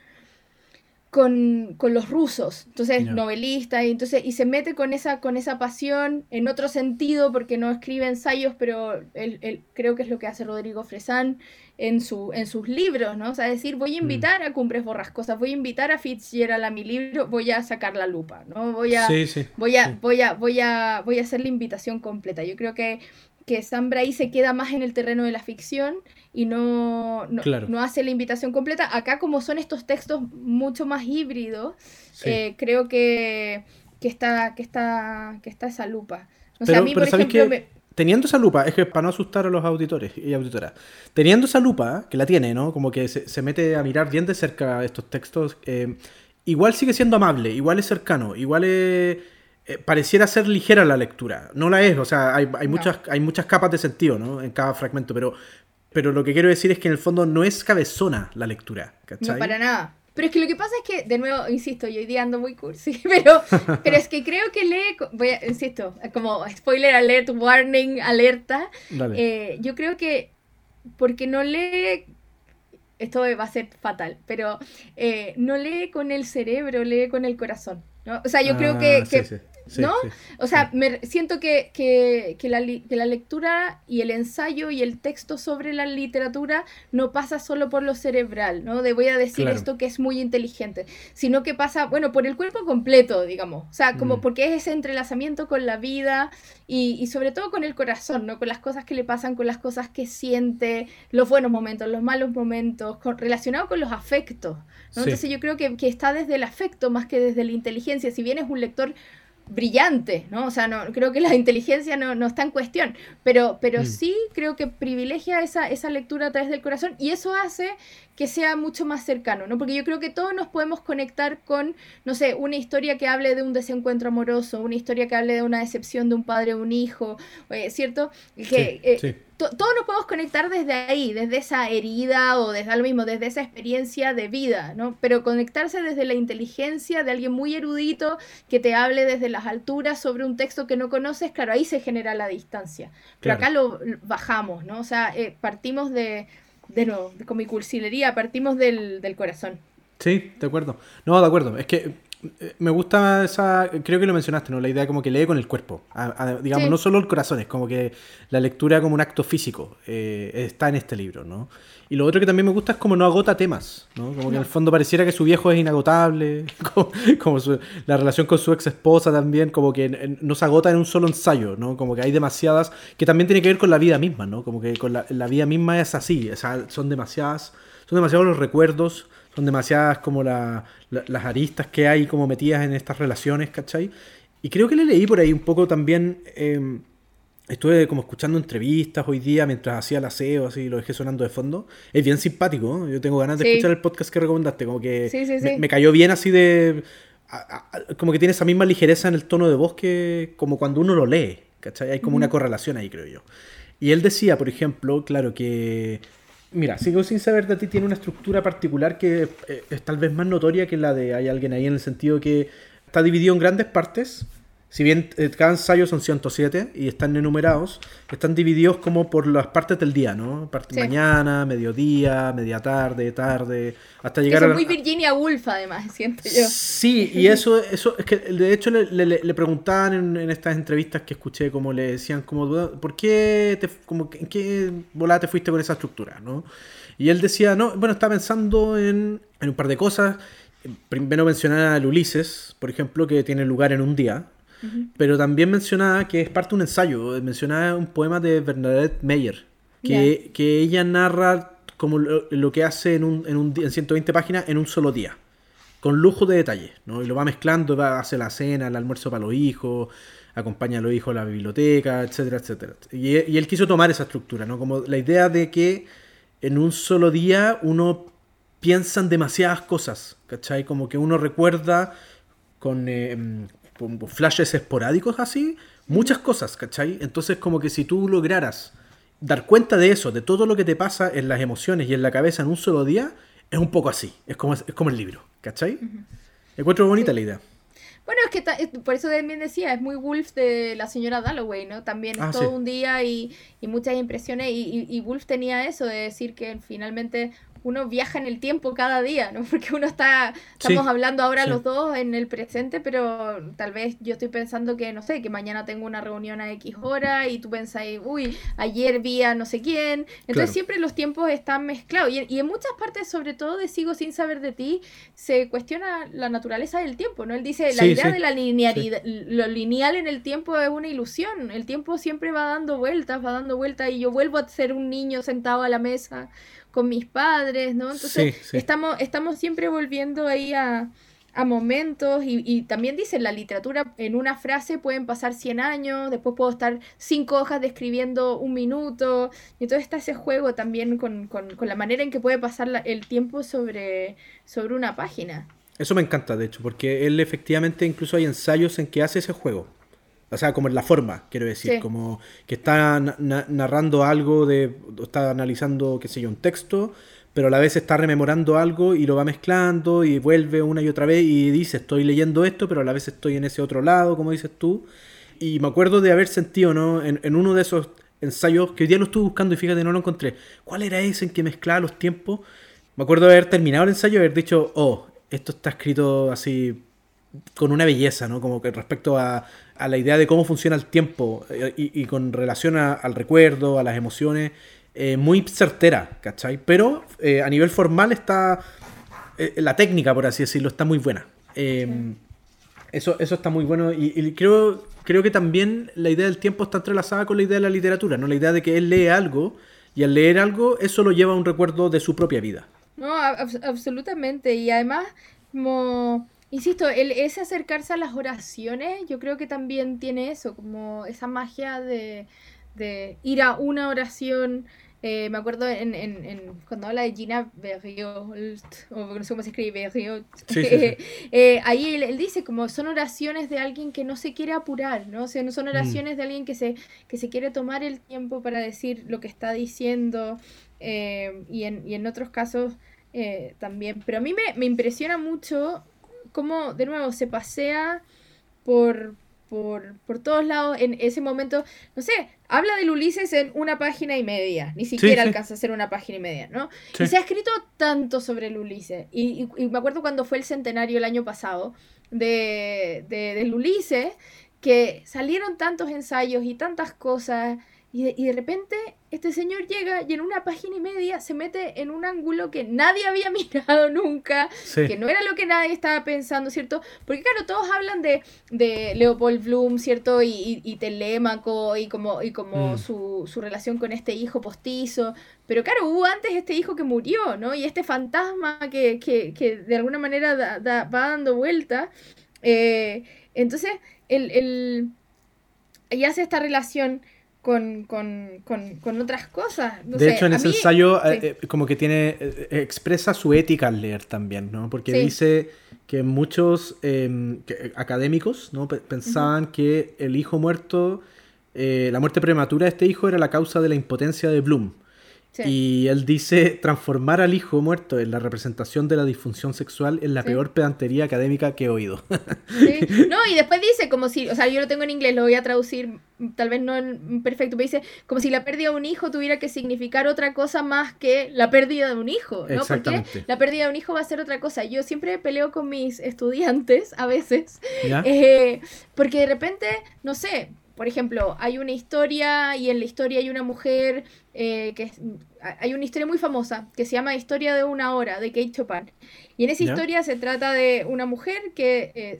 Con, los rusos, entonces novelista y entonces y se mete con esa con esa pasión en otro sentido porque no escribe ensayos pero él, creo que es lo que hace Rodrigo Fresán en, su, en sus libros, ¿no? O sea, decir, voy a mm. invitar a Cumbres Borrascosas, voy a invitar a Fitzgerald a mi libro, voy a sacar la lupa, ¿no? Voy a, voy a, voy a, voy a, voy a hacer la invitación completa. Yo creo que, que Sam Bray se queda más en el terreno de la ficción y no, no, hace la invitación completa. Acá, como son estos textos mucho más híbridos, eh, creo que, que, está, que, está, que está esa lupa. O sea, a mí, por ejemplo, teniendo esa lupa, es que para no asustar a los auditores y auditoras, teniendo esa lupa, que la tiene, ¿no? Como que se, mete a mirar bien de cerca estos textos, eh, igual sigue siendo amable, igual es cercano, igual es, eh, pareciera ser ligera la lectura. No la es, o sea, hay, muchas, hay muchas capas de sentido, ¿no? En cada fragmento, pero, pero lo que quiero decir es que en el fondo no es cabezona la lectura, ¿cachai? No, para nada. Pero es que lo que pasa es que, de nuevo, insisto, yo hoy día ando muy cursi, (laughs) pero, pero es que creo que lee, voy a, insisto, como spoiler alert, warning, alerta, eh, yo creo que porque no lee, esto va a ser fatal, pero eh, no lee con el cerebro, lee con el corazón. ¿no? O sea, yo creo que, ¿No? o sea, me, siento que, que, que, la, que, la, lectura y el ensayo y el texto sobre la literatura no pasa solo por lo cerebral, ¿no? De voy a decir esto que es muy inteligente, sino que pasa, bueno, por el cuerpo completo, digamos. O sea, como mm. porque es ese entrelazamiento con la vida y, y, sobre todo con el corazón, ¿no? Con las cosas que le pasan, con las cosas que siente, los buenos momentos, los malos momentos, con, relacionado con los afectos, ¿no? Entonces yo creo que, que está desde el afecto más que desde la inteligencia. Si bien es un lector brillante, ¿no? O sea, no, creo que la inteligencia no, no está en cuestión, pero, pero mm. sí creo que privilegia esa, esa lectura a través del corazón y eso hace que sea mucho más cercano, ¿no? Porque yo creo que todos nos podemos conectar con, no sé, una historia que hable de un desencuentro amoroso, una historia que hable de una decepción de un padre o un hijo, eh, ¿cierto? Que, eh, todos nos podemos conectar desde ahí, desde esa herida o desde lo mismo, desde esa experiencia de vida, ¿no? Pero conectarse desde la inteligencia de alguien muy erudito que te hable desde las alturas sobre un texto que no conoces, claro, ahí se genera la distancia. Pero acá lo bajamos, ¿no? O sea, eh, partimos de de con mi cursilería, partimos del, corazón. Sí, de acuerdo. No, de acuerdo. Es que me gusta esa, creo que lo mencionaste, ¿no? La idea como que lee con el cuerpo. digamos, no solo el corazón, es como que la lectura como un acto físico eh, está en este libro, ¿no? Y lo otro que también me gusta es como no agota temas, ¿no? Como que en el fondo pareciera que su viejo es inagotable, (laughs) como, la relación con su ex esposa también, como que no se agota en un solo ensayo, ¿no? Como que hay demasiadas, que también tiene que ver con la vida misma, ¿no? Como que con la, la vida misma es así, o sea, son demasiadas, son demasiados los recuerdos, son demasiadas como las aristas que hay como metidas en estas relaciones, ¿cachai? Y creo que le leí por ahí un poco también... Em, estuve como escuchando entrevistas hoy día mientras hacía el aseo, así lo dejé sonando de fondo. Es bien simpático, yo tengo ganas de escuchar el podcast que recomendaste, como que me, cayó bien así de... como que tiene esa misma ligereza en el tono de voz que como cuando uno lo lee, ¿cachai? Hay como una correlación ahí, creo yo. Y él decía, por ejemplo, claro, que Mira, Sigo sin saber de ti tiene una estructura particular que eh, es tal vez más notoria que la de hay alguien ahí en el sentido que está dividido en grandes partes si bien eh, cada ensayo son 107 y están enumerados, están divididos como por las partes del día, ¿no? Parte mañana, mediodía, media tarde, tarde, hasta llegar eso a... muy Virginia Woolf, además, (laughs) siento yo. Sí, y eso, eso es que de hecho le, preguntaban en, estas entrevistas que escuché, como le decían, como, ¿por qué, te, como, en qué volada te fuiste con esa estructura, ¿no? Y él decía, no, bueno, estaba pensando en, en un par de cosas. Primero mencionar al Ulises, por ejemplo, que tiene lugar en un día, pero también mencionaba que es parte de un ensayo, mencionaba un poema de Bernadette Meyer, que, que ella narra como lo, que hace en, un, en, un, en 120 páginas en un solo día, con lujo de detalle, ¿no? Y lo va mezclando, va, hace la cena, el almuerzo para los hijos, acompaña a los hijos a la biblioteca, etcétera, etcétera. Y, y, él quiso tomar esa estructura, ¿no? Como la idea de que en un solo día uno piensa en demasiadas cosas, ¿cachai? Como que uno recuerda con, eh, flashes esporádicos así, muchas cosas, ¿cachai? Entonces como que si tú lograras dar cuenta de eso, de todo lo que te pasa en las emociones y en la cabeza en un solo día, es un poco así, es como, es como el libro, ¿cachai? Encuentro bonita la idea. Bueno, es que por eso también decía, es muy Wolf de la señora Dalloway, ¿no? También ah, todo un día y, muchas impresiones. Y, y, Wolf tenía eso de decir que finalmente uno viaja en el tiempo cada día, ¿no? (laughs) Porque uno está, estamos hablando ahora los dos en el presente, pero tal vez yo estoy pensando que, no sé, que mañana tengo una reunión a X hora y tú pensás, uy, ayer vi a no sé quién. Entonces siempre los tiempos están mezclados. Y, en muchas partes, sobre todo de Sigo sin saber de ti, se cuestiona la naturaleza del tiempo, ¿no? Él dice, la idea de la linealidad, lo lineal en el tiempo es una ilusión. El tiempo siempre va dando vueltas, va dando vueltas y yo vuelvo a ser un niño sentado a la mesa con mis padres, ¿no? Entonces Estamos, estamos siempre volviendo ahí a, momentos y, también dice la literatura en una frase pueden pasar 100 años, después puedo estar cinco hojas describiendo un minuto y entonces está ese juego también con, la manera en que puede pasar el tiempo sobre, sobre una página. Eso me encanta, de hecho, porque él efectivamente incluso hay ensayos en que hace ese juego. O sea, como en la forma, quiero decir, como que está narrando algo, de, está analizando, qué sé yo, un texto, pero a la vez está rememorando algo y lo va mezclando y vuelve una y otra vez y dice, estoy leyendo esto, pero a la vez estoy en ese otro lado, como dices tú. Y me acuerdo de haber sentido, ¿no? En, en uno de esos ensayos, que hoy día lo estuve buscando y fíjate, no lo encontré. ¿Cuál era ese en que mezclaba los tiempos? Me acuerdo de haber terminado el ensayo y haber dicho, oh, esto está escrito así con una belleza, ¿no? Como que respecto a, a la idea de cómo funciona el tiempo eh, y, con relación al recuerdo, a las emociones, eh, muy certera, ¿cachai? Pero eh, a nivel formal está, la técnica, por así decirlo, está muy buena. Em, eso, eso está muy bueno y, creo, creo que también la idea del tiempo está entrelazada con la idea de la literatura, ¿no? La idea de que él lee algo y al leer algo eso lo lleva a un recuerdo de su propia vida. No, absolutamente. Y además, como Insisto, el, ese acercarse a las oraciones, yo creo que también tiene eso, como esa magia de, ir a una oración. Eh, me acuerdo en, en, cuando habla de Gina Berriot, o no sé cómo se escribe, Berriot, (laughs) eh, ahí él, dice como son oraciones de alguien que no se quiere apurar, ¿no? O sea, no son mm. oraciones de alguien que se, que se quiere tomar el tiempo para decir lo que está diciendo, eh, y, en, y en otros casos también. Pero a mí me, me impresiona mucho como, de nuevo, se pasea por, por, por, todos lados en ese momento. No sé, habla del Ulises en una página y media. Ni siquiera alcanza a ser una página y media, ¿no? Y se ha escrito tanto sobre el Ulises. Y, me acuerdo cuando fue el centenario el año pasado, de, de, del Ulises, que salieron tantos ensayos y tantas cosas y de, repente este señor llega y en una página y media se mete en un ángulo que nadie había (laughs) mirado nunca, que no era lo que nadie estaba pensando, ¿cierto? Porque claro, todos hablan de, de Leopold Bloom, ¿cierto? Y, y, Telémaco y como, y como mm. su, su, relación con este hijo postizo. Pero claro, hubo antes este hijo que murió, ¿no? Y este fantasma que, que, que de alguna manera va dando vuelta. Eh, entonces, el, el, y hace esta relación con, con, con, otras cosas. de hecho, en ese ensayo eh, eh, como que tiene, eh, expresa su ética al leer también, ¿no? Porque dice que muchos em, académicos ¿no? pensaban que el hijo muerto, la muerte prematura de este hijo era la causa de la impotencia de Bloom. Y él dice, transformar al hijo muerto en la representación de la disfunción sexual es la peor pedantería académica que he oído. (laughs) No, y después dice como si, o sea, yo lo tengo en inglés, lo voy a traducir tal vez no en perfecto, pero dice como si la pérdida de un hijo tuviera que significar otra cosa más que la pérdida de un hijo, ¿no? Porque la pérdida de un hijo va a ser otra cosa. Yo siempre peleo con mis estudiantes a veces, (laughs) eh, porque de repente, no sé, por ejemplo, hay una historia y en la historia hay una mujer eh, que hay una historia muy famosa que se llama Historia de una hora de Kate Chopin. Y en esa historia se trata de una mujer que eh,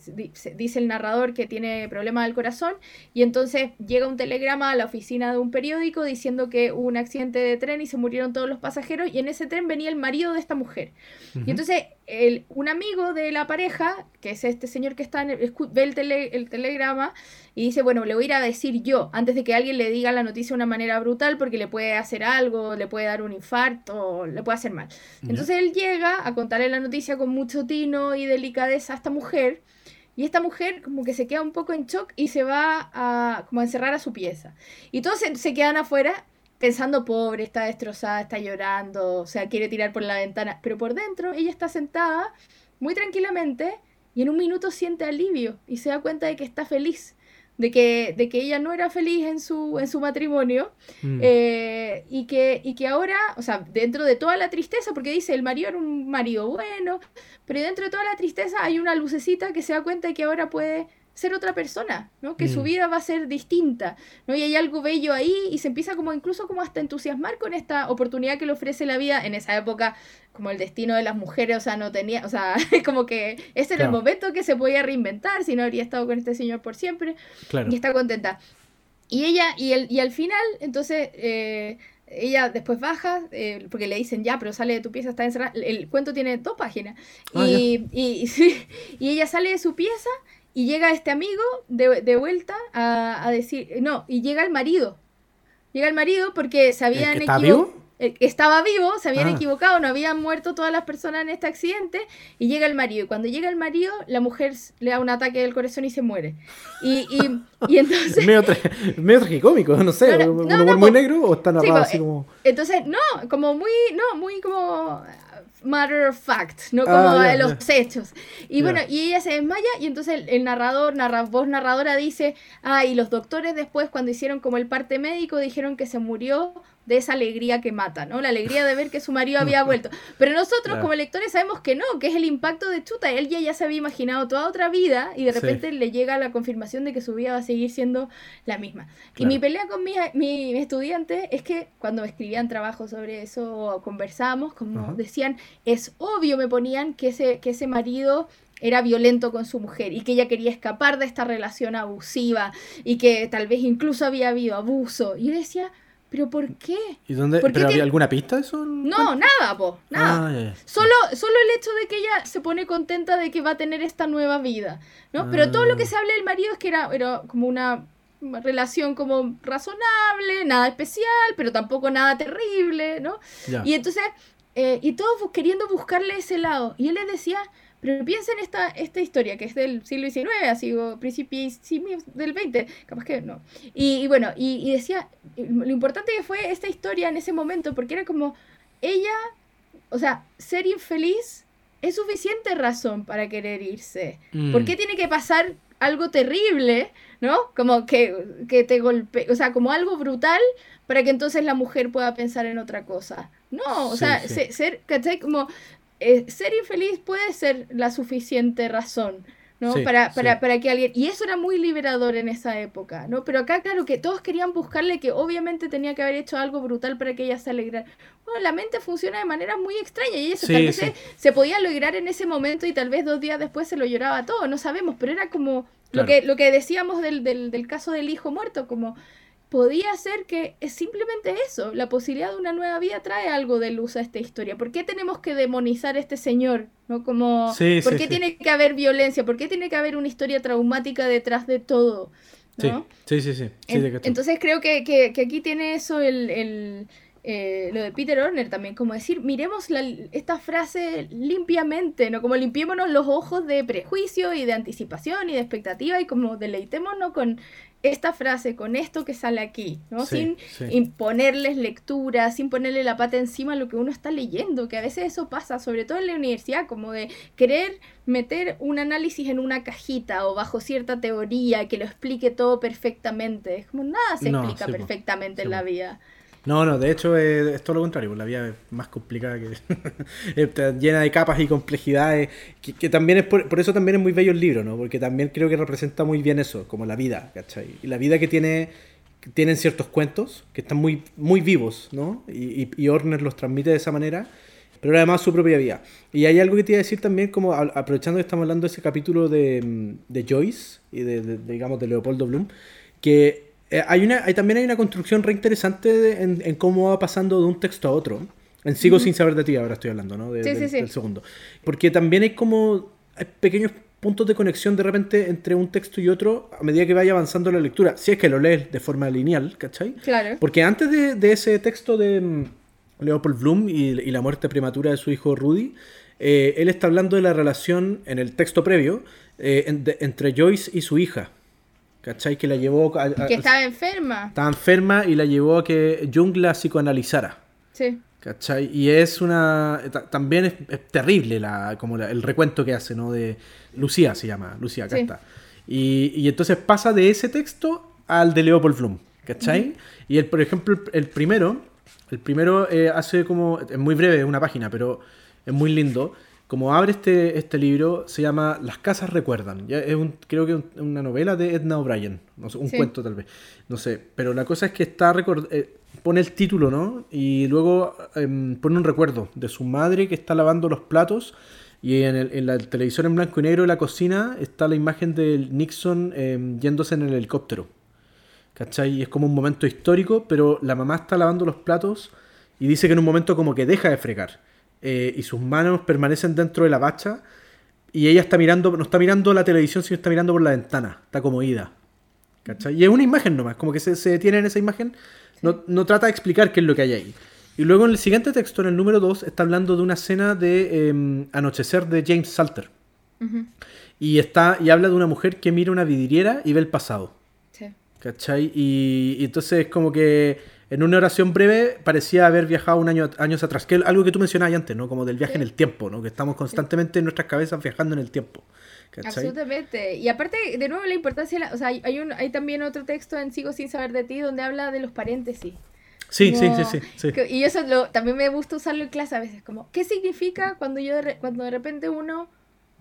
dice el narrador que tiene problema del corazón y entonces llega un telegrama a la oficina de un periódico diciendo que hubo un accidente de tren y se murieron todos los pasajeros y en ese tren venía el marido de esta mujer. Y entonces el, un amigo de la pareja, que es este señor que está en el, ve el, el telegrama y dice, bueno, le voy a ir a decir yo antes de que alguien le diga la noticia de una manera brutal porque le puede hacer algo, le puede dar un infarto, le puede hacer mal. Entonces él llega a contarle la noticia con mucho tino y delicadeza a esta mujer. Y esta mujer como que se queda un poco en shock y se va a como a encerrar a su pieza. Y todos se, quedan afuera pensando, pobre, está destrozada, está llorando, o sea, quiere tirar por la ventana. Pero por dentro ella está sentada muy tranquilamente y en un minuto siente alivio y se da cuenta de que está feliz de que, de que ella no era feliz en su, en su matrimonio mm. eh, y, que, y que ahora, o sea, dentro de toda la tristeza, porque dice, el marido era un marido bueno, pero dentro de toda la tristeza hay una lucecita que se da cuenta de que ahora puede ser otra persona, ¿no? Que su mm. vida va a ser distinta, ¿no? Y hay algo bello ahí y se empieza como incluso como hasta entusiasmar con esta oportunidad que le ofrece la vida en esa época, como el destino de las mujeres, o sea, no tenía, o sea, (laughs) como que ese era el momento que se podía reinventar, si no habría estado con este señor por siempre, y está contenta. Y ella, y, el, y al final, entonces, eh, ella después baja, eh, porque le dicen ya, pero sale de tu pieza, está encerrada. El, cuento tiene dos páginas. Ah, y, y, (laughs) y, ella sale de su pieza y llega este amigo de, de vuelta a, a, decir, no, y llega el marido. Llega el marido porque se habían equivocado. Eh, estaba vivo, se habían ah. equivocado, no habían muerto todas las personas en este accidente, y llega el marido. Y cuando llega el marido, la mujer le da un ataque del corazón y se muere. Y, y, y (laughs) entonces. medio, medio tragicómico, no sé, no, un humor muy negro o está narrado así como. Entonces, no, como muy, no, muy como matter of fact, no como ah, de los hechos. Y bueno, y ella se desmaya y entonces el, narrador, narra, voz narradora dice, ah, y los doctores después cuando hicieron como el parte médico dijeron que se murió de esa alegría que mata, ¿no? La alegría de ver que su marido había (laughs) vuelto. Pero nosotros como lectores sabemos que no, que es el impacto de chuta. Él ya, ya se había imaginado toda otra vida y de repente le llega la confirmación de que su vida va a seguir siendo la misma. Y mi pelea con mis mi estudiantes es que cuando escribían trabajos sobre eso conversábamos, como decían, es obvio, me ponían que ese, que ese marido era violento con su mujer y que ella quería escapar de esta relación abusiva y que tal vez incluso había habido abuso. Y yo decía, ¿Pero por qué? ¿Y dónde? ¿Pero había alguna pista de eso? No, nada, po, nada. Ah, solo, solo el hecho de que ella se pone contenta de que va a tener esta nueva vida, ¿no? Pero todo lo que ah. se habla del marido es que era, era como una relación como razonable, nada especial, pero tampoco nada terrible, ¿no? Y entonces, eh, y todos queriendo buscarle ese lado. Y él les decía, pero piensa en esta, esta historia, que es del siglo XIX, así, o principios del XX, capaz que no. Y, bueno, y, decía, lo importante que fue esta historia en ese momento, porque era como, ella, o sea, ser infeliz es suficiente razón para querer irse. Mm. ¿Por qué tiene que pasar algo terrible, ¿no? Como que, que te golpee, o sea, como algo brutal para que entonces la mujer pueda pensar en otra cosa. No, o sea, ser, ¿cachai? Como eh, ser infeliz puede ser la suficiente razón ¿no? para, para, para, que alguien... Y eso era muy liberador en esa época, ¿no? Pero acá, claro, que todos querían buscarle que obviamente tenía que haber hecho algo brutal para que ella se alegrara. Bueno, la mente funciona de manera muy extraña y eso tal vez se, podía lograr en ese momento y tal vez dos días después se lo lloraba todo, no sabemos, pero era como lo, que, lo que decíamos del, del, del caso del hijo muerto, como podía ser que es simplemente eso, la posibilidad de una nueva vida trae algo de luz a esta historia. ¿Por qué tenemos que demonizar a este señor? ¿No? Como, ¿Por qué tiene que haber violencia? ¿Por qué tiene que haber una historia traumática detrás de todo? ¿no? Sí, sí, sí. entonces creo que, que, aquí tiene eso el, el eh, lo de Peter Horner también, como decir, miremos la, esta frase limpiamente, ¿no? Como limpiémonos los ojos de prejuicio y de anticipación y de expectativa y como deleitémonos con esta frase, con esto que sale aquí, ¿no? sin imponerles lectura, sin ponerle la pata encima a lo que uno está leyendo, que a veces eso pasa, sobre todo en la universidad, como de querer meter un análisis en una cajita o bajo cierta teoría que lo explique todo perfectamente. Es como nada se explica perfectamente en la vida. No, no, de hecho es, todo lo contrario, pues, la vida es más complicada que (laughs) llena de capas y complejidades, que, también es por, eso también es muy bello el libro, ¿no? Porque también creo que representa muy bien eso, como la vida, ¿cachai? Y la vida que tiene tienen ciertos cuentos que están muy, muy vivos, ¿no? Y, y, Horner los transmite de esa manera, pero además su propia vida. Y hay algo que te iba a decir también, como aprovechando que estamos hablando de ese capítulo de, de Joyce y de, digamos, de Leopoldo Bloom, que eh, hay, una, hay también hay una construcción re interesante en, cómo va pasando de un texto a otro. En Sigo sin saber de ti, ahora estoy hablando, ¿no? Del segundo. Porque también hay como hay pequeños puntos de conexión de repente entre un texto y otro a medida que vaya avanzando la lectura. Si es que lo lees de forma lineal, ¿cachai? Claro. Porque antes de, ese texto de mm, Leopold Bloom y, la muerte prematura de su hijo Rudy, eh, él está hablando de la relación en el texto previo eh, entre Joyce y su hija. ¿Cachai? Que la llevó que estaba enferma. Estaba enferma y la llevó a que Jung la psicoanalizara. Sí. ¿Cachai? Y es una... También es, terrible la, como el recuento que hace, ¿no? De Lucía se llama, Lucía, acá está. Y, entonces pasa de ese texto al de Leopold Bloom, ¿cachai? Y el, por ejemplo, el, primero, el primero eh, hace como... Es muy breve, es una página, pero es muy lindo como abre este, este libro, se llama Las casas recuerdan. Ya es un, creo que es una novela de Edna O'Brien, no sé, un cuento tal vez, no sé. Pero la cosa es que está eh, pone el título, ¿no? Y luego em, pone un recuerdo de su madre que está lavando los platos y en, el, en la televisión en blanco y negro de la cocina está la imagen de Nixon em, yéndose en el helicóptero. ¿Cachai? Y es como un momento histórico, pero la mamá está lavando los platos y dice que en un momento como que deja de fregar eh, y sus manos permanecen dentro de la bacha y ella está mirando, no está mirando la televisión, sino está mirando por la ventana, está como ida. ¿Cachai? Y es una imagen nomás, como que se, se detiene en esa imagen, no, no, trata de explicar qué es lo que hay ahí. Y luego en el siguiente texto, en el número 2, está hablando de una escena de em, anochecer de James Salter. Y está y habla de una mujer que mira una vidriera y ve el pasado. Sí. ¿Cachai? Y, y entonces es como que en una oración breve parecía haber viajado un año años atrás, que algo que tú mencionabas antes, ¿no? Como del viaje en el tiempo, ¿no? Que estamos constantemente en nuestras cabezas viajando en el tiempo. Absolutamente. Y aparte, de nuevo, la importancia, o sea, hay, un, hay también otro texto en Sigo sin saber de ti donde habla de los paréntesis. Sí, sí, sí, sí, Y eso lo, también me gusta usarlo en clase a veces, como, ¿qué significa cuando yo cuando de repente uno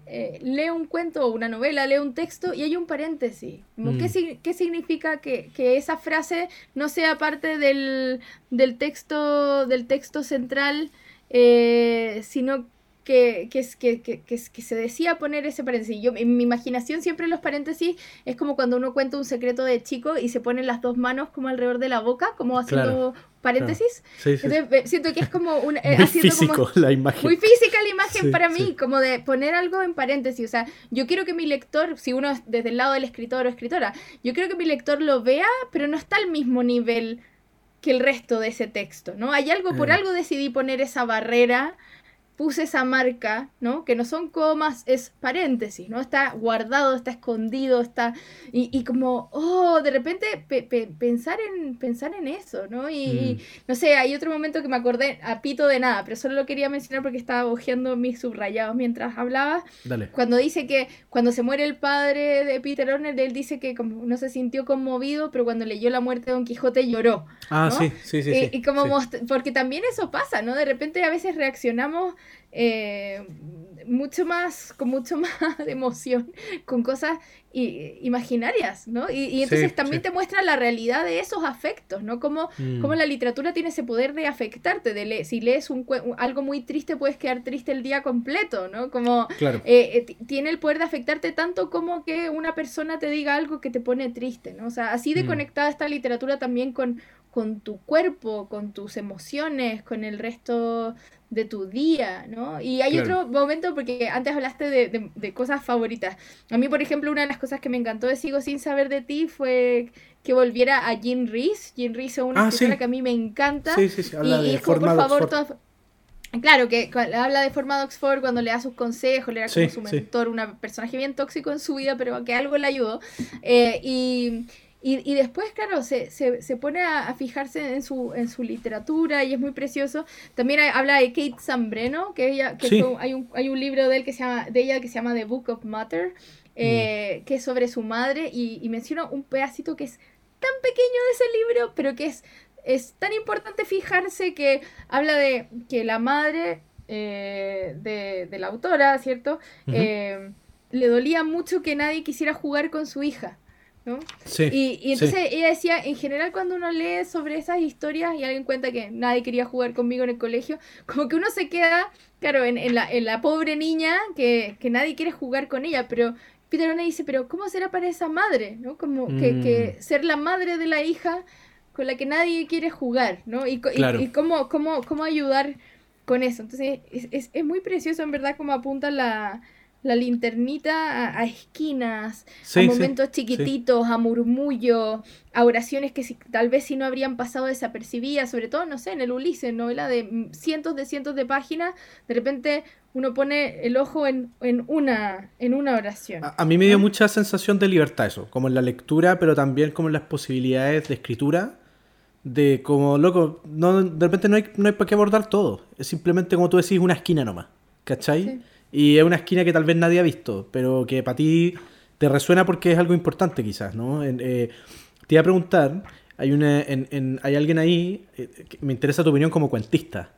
eh, lee un cuento o una novela, lee un texto y hay un paréntesis. Mm. ¿qué, significa que, esa frase no sea parte del, del texto, del texto central, eh, sino que, que, que, que, que, se decía poner ese paréntesis. Yo, en mi imaginación siempre los paréntesis es como cuando uno cuenta un secreto de chico y se ponen las dos manos como alrededor de la boca, como haciendo paréntesis. siento que es como un... Eh, muy físico (laughs) la imagen. Muy física la imagen para mí, como de poner algo en paréntesis. O sea, yo quiero que mi lector, si uno es desde el lado del escritor o escritora, yo quiero que mi lector lo vea, pero no está al mismo nivel que el resto de ese texto, ¿no? Hay algo, por eh. algo decidí poner esa barrera puse esa marca, ¿no? Que no son comas, es paréntesis, ¿no? Está guardado, está escondido, está... Y, como, oh, de repente pensar, en, pensar en eso, ¿no? Y, mm. no sé, hay otro momento que me acordé a pito de nada, pero solo lo quería mencionar porque estaba hojeando mis subrayados mientras hablaba. Dale. Cuando dice que cuando se muere el padre de Peter Horner, él dice que como no se sintió conmovido, pero cuando leyó la muerte de Don Quijote lloró. Ah, sí, sí, sí. Y, como porque también eso pasa, ¿no? De repente a veces reaccionamos eh, mucho más, con mucho (laughs) más de emoción, con cosas imaginarias, ¿no? Y, entonces también te muestra la realidad de esos afectos, ¿no? Cómo, mm. la literatura tiene ese poder de afectarte, de si lees un, algo muy triste puedes quedar triste el día completo, ¿no? Como eh, eh, tiene el poder de afectarte tanto como que una persona te diga algo que te pone triste, ¿no? O sea, así de mm. conectada está literatura también con, con tu cuerpo, con tus emociones, con el resto de tu día, ¿no? Y hay otro momento, porque antes hablaste de, cosas favoritas. A mí, por ejemplo, una de las cosas que me encantó de Sigo sin saber de ti fue que volviera a Jean Reese. Jean Reese es una ah, que a mí me encanta. Sí, sí, sí. Habla y, de por favor, Claro, que habla de forma de Oxford cuando le da sus consejos, le da como su mentor, un personaje bien tóxico en su vida, pero que algo le ayudó. Eh, y y, después, claro, se, se, pone a, fijarse en su, en su literatura y es muy precioso. También habla de Kate Zambreno, que, ella, que hay, un, hay un libro de, él que se llama, de ella que se llama The Book of Matter, eh, mm. que es sobre su madre y, y menciona un pedacito que es tan pequeño de ese libro, pero que es, es tan importante fijarse que habla de que la madre eh, de, de, la autora, ¿cierto? Eh, le dolía mucho que nadie quisiera jugar con su hija. ¿No? y, y, entonces ella decía, en general cuando uno lee sobre esas historias y alguien cuenta que nadie quería jugar conmigo en el colegio, como que uno se queda, claro, en, en, la, en la, pobre niña que, que, nadie quiere jugar con ella, pero Peter Ona dice, pero ¿cómo será para esa madre? ¿no? Como que, que, mm. ser la madre de la hija con la que nadie quiere jugar, ¿no? Y, y, cómo, cómo, cómo ayudar con eso. Entonces es, es, es muy precioso en verdad como apunta la la linternita a, esquinas, a momentos chiquititos, a murmullo, a oraciones que tal vez si no habrían pasado desapercibidas, sobre todo, no sé, en el Ulises, novela de cientos de cientos de páginas, de repente uno pone el ojo en, una, en una oración. A, mí me dio mucha sensación de libertad eso, como en la lectura, pero también como en las posibilidades de escritura, de como, loco, no, de repente no hay, no hay para qué abordar todo, es simplemente como tú decís, una esquina nomás, ¿cachai? Y es una esquina que tal vez nadie ha visto, pero que para ti te resuena porque es algo importante quizás, ¿no? Eh, te iba a preguntar, hay, una, en, hay alguien ahí, eh, que me interesa tu opinión como cuentista.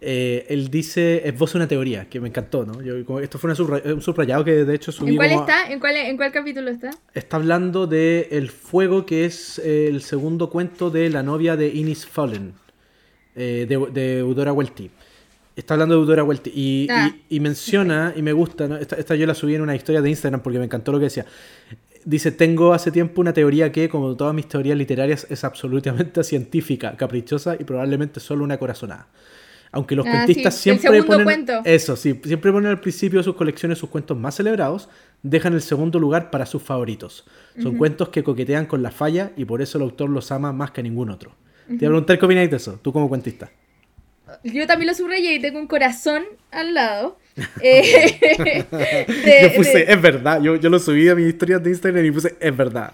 Eh, él dice, es voz una teoría, que me encantó, ¿no? Yo, esto fue un subrayado que de hecho subí ¿En cuál está? ¿En cuál, ¿En cuál capítulo está? Está hablando de El Fuego, que es el segundo cuento de la novia de Inis Fallen, de, de Eudora Welty. Está hablando de Eudora Welty y, ah. y, menciona, y me gusta, ¿no? esta, yo la subí en una historia de Instagram porque me encantó lo que decía. Dice, tengo hace tiempo una teoría que, como todas mis teorías literarias, es absolutamente (laughs) científica, caprichosa y probablemente solo una corazonada. Aunque los ah, cuentistas siempre ponen... Eso, sí, siempre ponen al principio de sus colecciones sus cuentos más celebrados, dejan el segundo lugar para sus favoritos. Son cuentos que coquetean con la falla y por eso el autor los ama más que ningún otro. Te voy a preguntar qué opináis de eso, tú como cuentista. Yo también lo subrayé y tengo un corazón al lado. (laughs) Eh, yo puse, es verdad. Yo, yo, lo subí a mis historias de Instagram y puse, es verdad.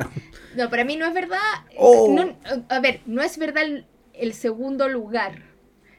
No, para mí no es verdad. Oh. a ver, no es verdad el, segundo lugar.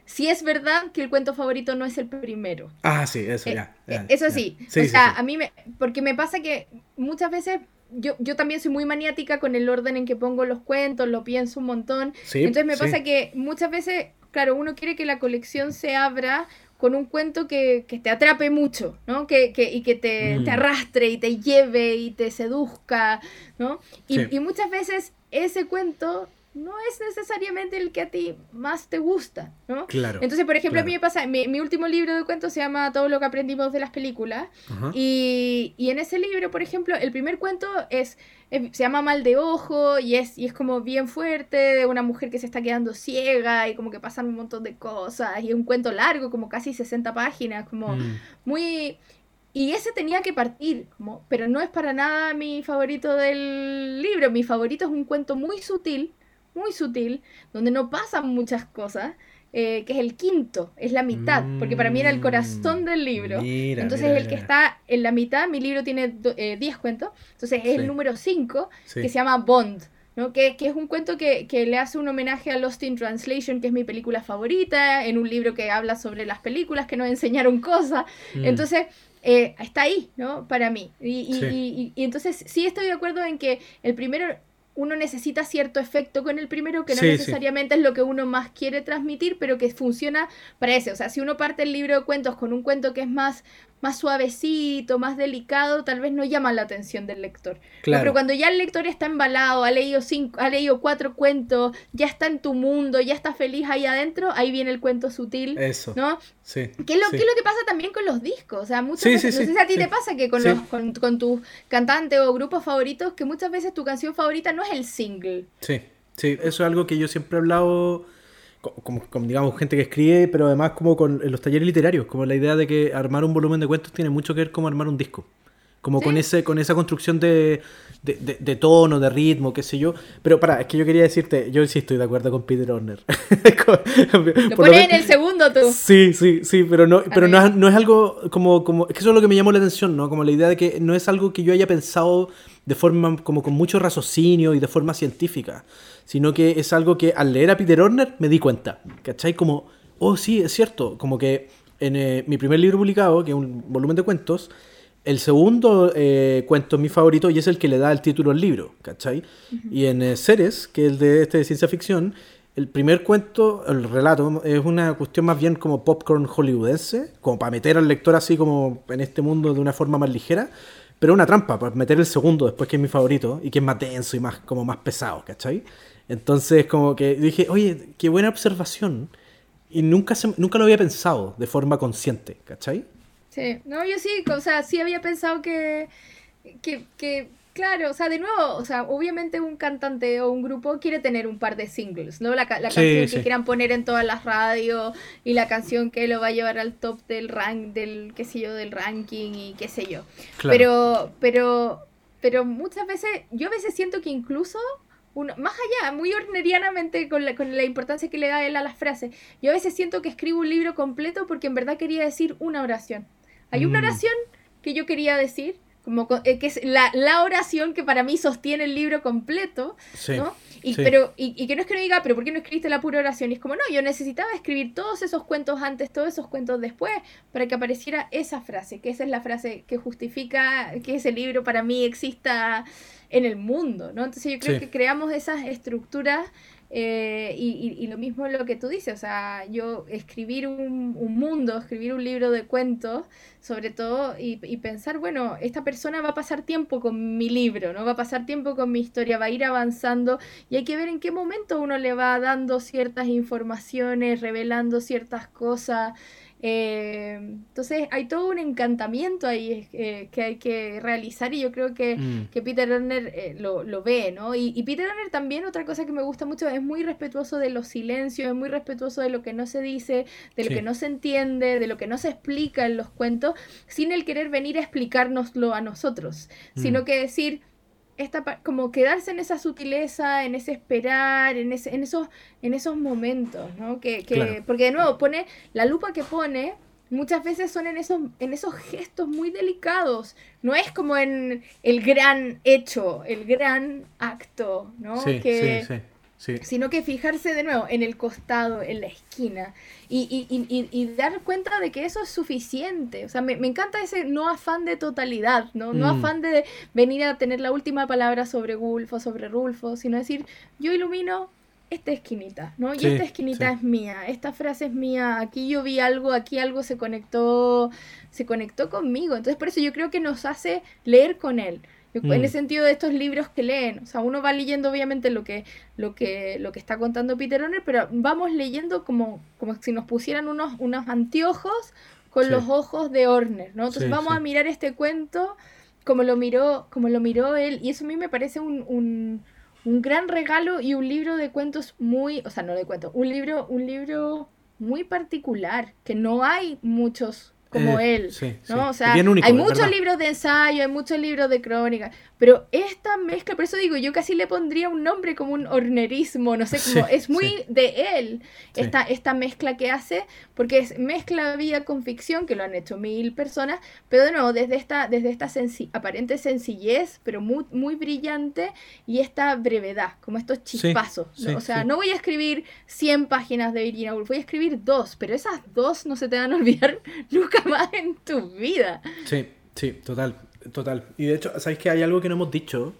Sí es verdad que el cuento favorito no es el primero. Ah, sí, eso eh, ya. Eh, eso sí. o sea, a mí me. Porque me pasa que muchas veces yo, yo, también soy muy maniática con el orden en que pongo los cuentos, lo pienso un montón. Entonces me pasa que muchas veces claro, uno quiere que la colección se abra con un cuento que, te atrape mucho, ¿no? Que, y que te, te, mm. arrastre y te lleve y te seduzca, ¿no? Y, y, muchas veces ese cuento no es necesariamente el que a ti más te gusta, ¿no? Claro. Entonces, por ejemplo, a mí me pasa, mi, mi, último libro de cuentos se llama Todo lo que aprendimos de las películas, y, y, en ese libro, por ejemplo, el primer cuento es, se llama Mal de Ojo, y es, y es como bien fuerte, de una mujer que se está quedando ciega, y como que pasan un montón de cosas, y es un cuento largo, como casi 60 páginas, como mm. muy... Y ese tenía que partir, como, pero no es para nada mi favorito del libro. Mi favorito es un cuento muy sutil, muy sutil, donde no pasan muchas cosas, eh, que es el quinto, es la mitad, porque para mí era el corazón mm, del libro. entonces el que está en la mitad, mi libro tiene 10 eh, cuentos, entonces es el número 5, que se llama Bond. ¿no? Que, que, es un cuento que, que, le hace un homenaje a Lost in Translation, que es mi película favorita, en un libro que habla sobre las películas que nos enseñaron cosas. Mm. Entonces, eh, está ahí, ¿no? Para mí. Y, y, y, entonces sí estoy de acuerdo en que el primero uno necesita cierto efecto con el primero que no necesariamente es lo que uno más quiere transmitir, pero que funciona para ese. O sea, si uno parte el libro de cuentos con un cuento que es más más suavecito, más delicado, tal vez no llama la atención del lector. pero cuando ya el lector está embalado, ha leído cinco, ha leído cuatro cuentos, ya está en tu mundo, ya está feliz ahí adentro, ahí viene el cuento sutil. Eso. ¿No? Sí. ¿Qué es, lo, es lo que pasa también con los discos? O sea, muchas veces, no sé si a ti te pasa que con, los, con, con tus cantantes o grupos favoritos, que muchas veces tu canción favorita no es el single. Sí, sí, eso es algo que yo siempre he hablado como, digamos gente que escribe, pero además como con los talleres literarios, como la idea de que armar un volumen de cuentos tiene mucho que ver como armar un disco. Como con ese con esa construcción de, de, tono, de ritmo, qué sé yo. Pero para, es que yo quería decirte, yo sí estoy de acuerdo con Peter Horner. (laughs) lo pones en el segundo tú. Sí, sí, sí, pero no, pero no es, no es, algo como, como... Es que eso es lo que me llamó la atención, ¿no? Como la idea de que no es algo que yo haya pensado de forma como con mucho raciocinio y de forma científica sino que es algo que al leer a Peter Horner me di cuenta, ¿cachai? Como, oh sí, es cierto, como que en eh, mi primer libro publicado, que es un volumen de cuentos, el segundo eh, cuento es mi favorito y es el que le da el título al libro, ¿cachai? Y en eh, Ceres, que es el de este de ciencia ficción, el primer cuento, el relato, es una cuestión más bien como popcorn hollywoodense, como para meter al lector así como en este mundo de una forma más ligera, pero una trampa, para meter el segundo después que es mi favorito y que es más denso y más como más pesado, ¿cachai? Entonces, como que dije, oye, qué buena observación. Y nunca, nunca lo había pensado de forma consciente, ¿cachai? Sí, no, yo sí, o sea, sí había pensado que, que, claro, o sea, de nuevo, o sea, obviamente un cantante o un grupo quiere tener un par de singles, ¿no? La, canción que quieran poner en todas las radios y la canción que lo va a llevar al top del rank, del, qué sé yo, del ranking y qué sé yo. Pero, pero, pero muchas veces, yo a veces siento que incluso más allá, muy ornerianamente con la, con la importancia que le da él a las frases. Yo a veces siento que escribo un libro completo porque en verdad quería decir una oración. Hay una mm. oración que yo quería decir, como eh, que es la, la, oración que para mí sostiene el libro completo, ¿no? Y, pero, y, que no es que no diga, pero ¿por qué no escribiste la pura oración? Y es como, no, yo necesitaba escribir todos esos cuentos antes, todos esos cuentos después, para que apareciera esa frase, que esa es la frase que justifica que ese libro para mí exista en el mundo, ¿no? Entonces yo creo que creamos esas estructuras eh, y, y, lo mismo lo que tú dices, o sea, yo escribir un, un mundo, escribir un libro de cuentos, sobre todo, y, y, pensar, bueno, esta persona va a pasar tiempo con mi libro, ¿no? Va a pasar tiempo con mi historia, va a ir avanzando y hay que ver en qué momento uno le va dando ciertas informaciones, revelando ciertas cosas. Eh, entonces hay todo un encantamiento ahí eh, que hay que realizar y yo creo que, mm. Peter Horner eh, lo, lo, ve, ¿no? Y, y, Peter Horner también, otra cosa que me gusta mucho, es muy respetuoso de los silencios, es muy respetuoso de lo que no se dice, de lo que no se entiende, de lo que no se explica en los cuentos, sin el querer venir a explicárnoslo a nosotros, sino mm. que decir como quedarse en esa sutileza, en ese esperar, en, ese, en, esos, en esos momentos, ¿no? Que, que Porque de nuevo, pone la lupa que pone, muchas veces son en esos, en esos gestos muy delicados. No es como en el gran hecho, el gran acto, ¿no? Sí, que, sí, sí sino que fijarse de nuevo en el costado, en la esquina, y, y, y, y dar cuenta de que eso es suficiente. O sea, me, me encanta ese no afán de totalidad, ¿no? No mm. afán de venir a tener la última palabra sobre Gulfo, sobre Rulfo, sino decir, yo ilumino esta esquinita, ¿no? Y esta esquinita es mía, esta frase es mía, aquí yo vi algo, aquí algo se conectó, se conectó conmigo. Entonces, por eso yo creo que nos hace leer con él. En mm. el sentido de estos libros que leen, o sea, uno va leyendo obviamente lo que, lo que, lo que está contando Peter Horner, pero vamos leyendo como, como si nos pusieran unos, unos anteojos con los ojos de Horner, ¿no? Entonces vamos a mirar este cuento como lo miró, como lo miró él, y eso a mí me parece un, un, un gran regalo y un libro de cuentos muy, o sea, no de cuentos, un libro, un libro muy particular, que no hay muchos como eh, él, ¿no? O sea, hay muchos libros de ensayo, hay muchos libros de crónica, pero esta mezcla, por eso digo, yo casi le pondría un nombre como un hornerismo, no sé, como es muy de él esta, esta mezcla que hace, porque es mezcla vida con ficción, que lo han hecho mil personas, pero de nuevo, desde esta, desde esta aparente sencillez, pero muy, muy brillante, y esta brevedad, como estos chispazos. o sea, no voy a escribir 100 páginas de Virginia Woolf, voy a escribir dos, pero esas dos no se te van a (laughs) olvidar nunca más en tu vida. Sí, sí, total. Total. Y de hecho, ¿sabéis que hay algo que no hemos dicho?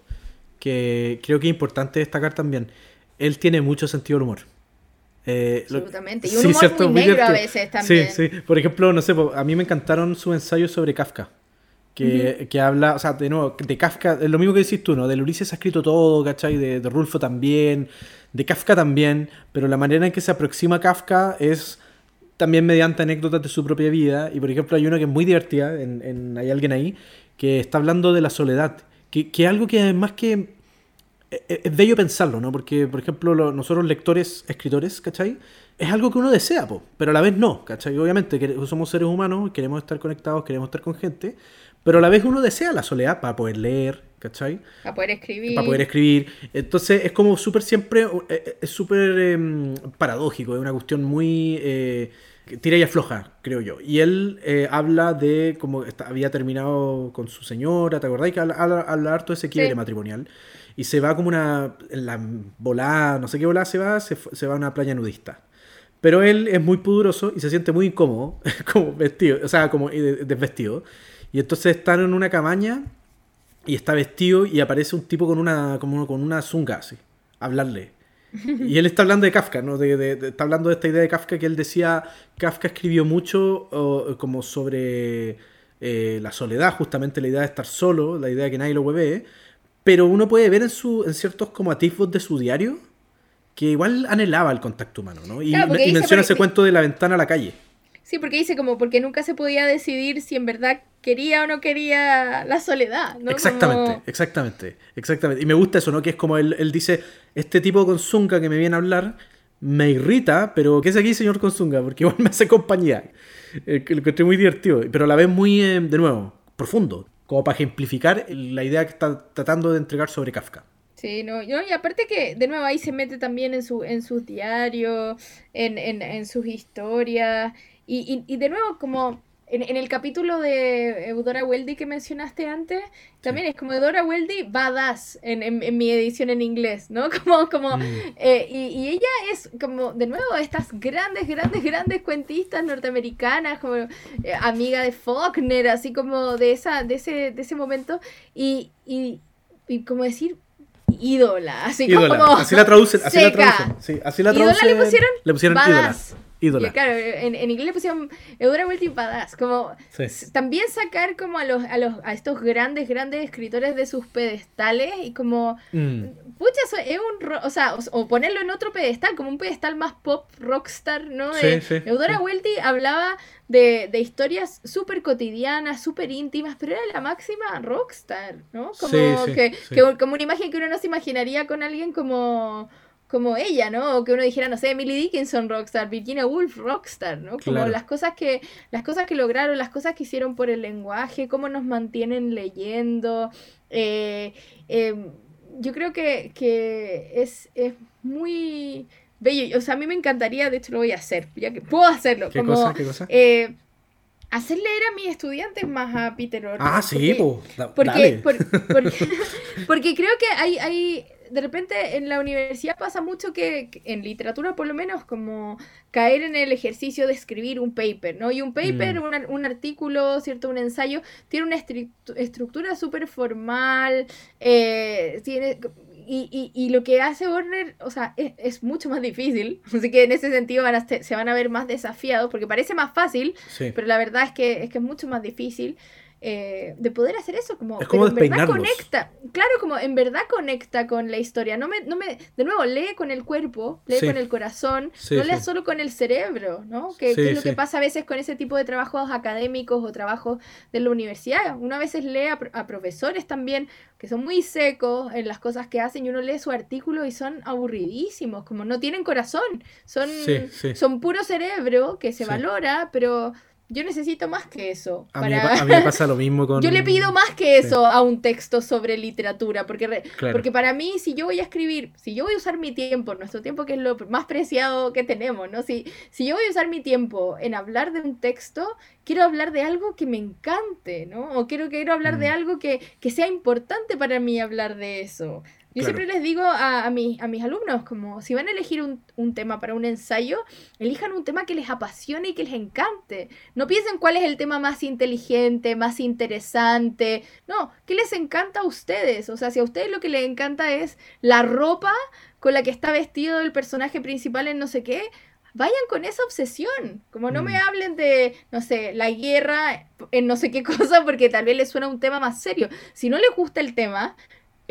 Que creo que es importante destacar también. Él tiene mucho sentido del humor. Eh, Absolutamente. Y un humor muy negro a veces también. Sí, sí. Por ejemplo, no sé, a mí me encantaron sus ensayos sobre Kafka. Que, que, habla, o sea, de nuevo, de Kafka, es lo mismo que decís tú, ¿no? Del Ulises ha escrito todo, ¿cachai? De, de Rulfo también, de Kafka también, pero la manera en que se aproxima Kafka es también mediante anécdotas de su propia vida. Y por ejemplo, hay una que es muy divertida, en, en hay alguien ahí, que está hablando de la soledad, que, que algo que además que e, e, es bello pensarlo, ¿no? Porque, por ejemplo, nosotros lectores, escritores, ¿cachai? Es algo que uno desea, po, pero a la vez no, ¿cachai? Obviamente que somos seres humanos, queremos estar conectados, queremos estar con gente, pero a la vez uno desea la soledad para poder leer, ¿cachai? Para poder escribir. Para poder escribir. Entonces es como súper siempre, eh, eh, es súper em, paradójico, es una cuestión muy... Eh, tira y afloja, creo yo. Y él habla de cómo había terminado con su señora, ¿te acordáis? Que habla, habla, harto de ese quiebre matrimonial. Y se va como una... En la volada, no sé qué volada se va, se, se va a una playa nudista. Pero él es muy pudoroso y se siente muy incómodo, (laughs) como vestido, o sea, como desvestido. Y entonces están en una cabaña y está vestido y aparece un tipo con una, como con una zunga así, a hablarle. (laughs) Y él está hablando de Kafka, ¿no? De, está hablando de esta idea de Kafka que él decía, Kafka escribió mucho como sobre eh, la soledad, justamente la idea de estar solo, la idea de que nadie lo hueve, pero uno puede ver en, su, en ciertos como atisbos de su diario que igual anhelaba el contacto humano, ¿no? Y, menciona ese cuento de la ventana a la calle. Sí, porque dice como porque nunca se podía decidir si en verdad quería o no quería la soledad, ¿no? Exactamente, exactamente, exactamente. Y me gusta eso, ¿no? Que es como él, él dice, este tipo con Zunga que me viene a hablar me irrita, pero ¿qué es aquí, señor Consunga? Porque igual (laughs) me hace compañía. Eh, lo encontré muy divertido, pero a la vez muy, eh, de nuevo, profundo, como para ejemplificar la idea que está tratando de entregar sobre Kafka. Sí, no, y aparte que de nuevo ahí se mete también en, su, en sus diarios, en, en, en sus historias, y, y, de nuevo, como en, el capítulo de Eudora Weldy que mencionaste antes, también es como Eudora Weldy badass en, en, mi edición en inglés, ¿no? (laughs) Como, como, mm. eh, y, ella es como, de nuevo, estas grandes, grandes, grandes cuentistas norteamericanas, como eh, amiga de Faulkner, así como de, esa, de, ese, de ese momento, y, y, y como decir, ídola, así como... Así la traducen, así la traducen. Sí, así la traducen. ¿Ídola le pusieron? Le pusieron ídola claro, en, en, inglés le pusieron Eudora Welty Badass. Como también sacar como a los, a los a estos grandes, grandes escritores de sus pedestales y como mm. pucha, es un o sea, o, ponerlo en otro pedestal, como un pedestal más pop rockstar, ¿no? Eudora Welty hablaba de, de historias súper cotidianas, súper íntimas, pero era la máxima rockstar, ¿no? Como que, que como una imagen que uno no se imaginaría con alguien como como ella, ¿no? O que uno dijera, no sé, Emily Dickinson rockstar, Virginia Woolf rockstar, ¿no? Como las cosas que las cosas que lograron, las cosas que hicieron por el lenguaje, cómo nos mantienen leyendo. Eh, em, yo creo que, es, es muy bello. O sea, a mí me encantaría, de hecho lo voy a hacer, ya que puedo hacerlo. ¿Qué cosa? ¿Qué cosa? Eh, hacer leer a mis estudiantes más a Peter Orr. Ah, sí, porque, porque, (laughs) porque, creo que hay, hay de repente en la universidad pasa mucho que, en literatura por lo menos, como caer en el ejercicio de escribir un paper, ¿no? Y un paper, mm. un, artículo, ¿cierto? Un ensayo, tiene una estructura súper formal, eh, tiene... Y, y, lo que hace Warner, o sea, es, mucho más difícil. (laughs) Así que en ese sentido van a, se van a ver más desafiados, porque parece más fácil, pero la verdad es que, es que es mucho más difícil. Eh, de poder hacer eso, como, es como en verdad conecta, claro, como en verdad conecta con la historia, no me, no me, de nuevo, lee con el cuerpo, lee con el corazón, no lea solo con el cerebro, ¿no? Que, es lo que pasa a veces con ese tipo de trabajos académicos o trabajos de la universidad, uno a veces lee a, profesores también que son muy secos en las cosas que hacen y uno lee su artículo y son aburridísimos, como no tienen corazón, son, son puro cerebro que se valora, pero yo necesito más que eso. A, mí, me (laughs) pasa lo mismo con... Yo le pido más que eso a un texto sobre literatura, porque, porque para mí, si yo voy a escribir, si yo voy a usar mi tiempo, nuestro tiempo que es lo más preciado que tenemos, ¿no? Si, si yo voy a usar mi tiempo en hablar de un texto, quiero hablar de algo que me encante, ¿no? O quiero, quiero hablar de mm. algo que, que sea importante para mí hablar de eso. Yo siempre les digo a, a, mis, a mis alumnos, como si van a elegir un, un, tema para un ensayo, elijan un tema que les apasione y que les encante. No piensen cuál es el tema más inteligente, más interesante. No, ¿qué les encanta a ustedes? O sea, si a ustedes lo que les encanta es la ropa, con la que está vestido el personaje principal en no sé qué, vayan con esa obsesión. Como no me mm. hablen de, no sé, la guerra en no sé qué (laughs) cosa, porque tal vez les suena un tema más serio. Si no les gusta el tema,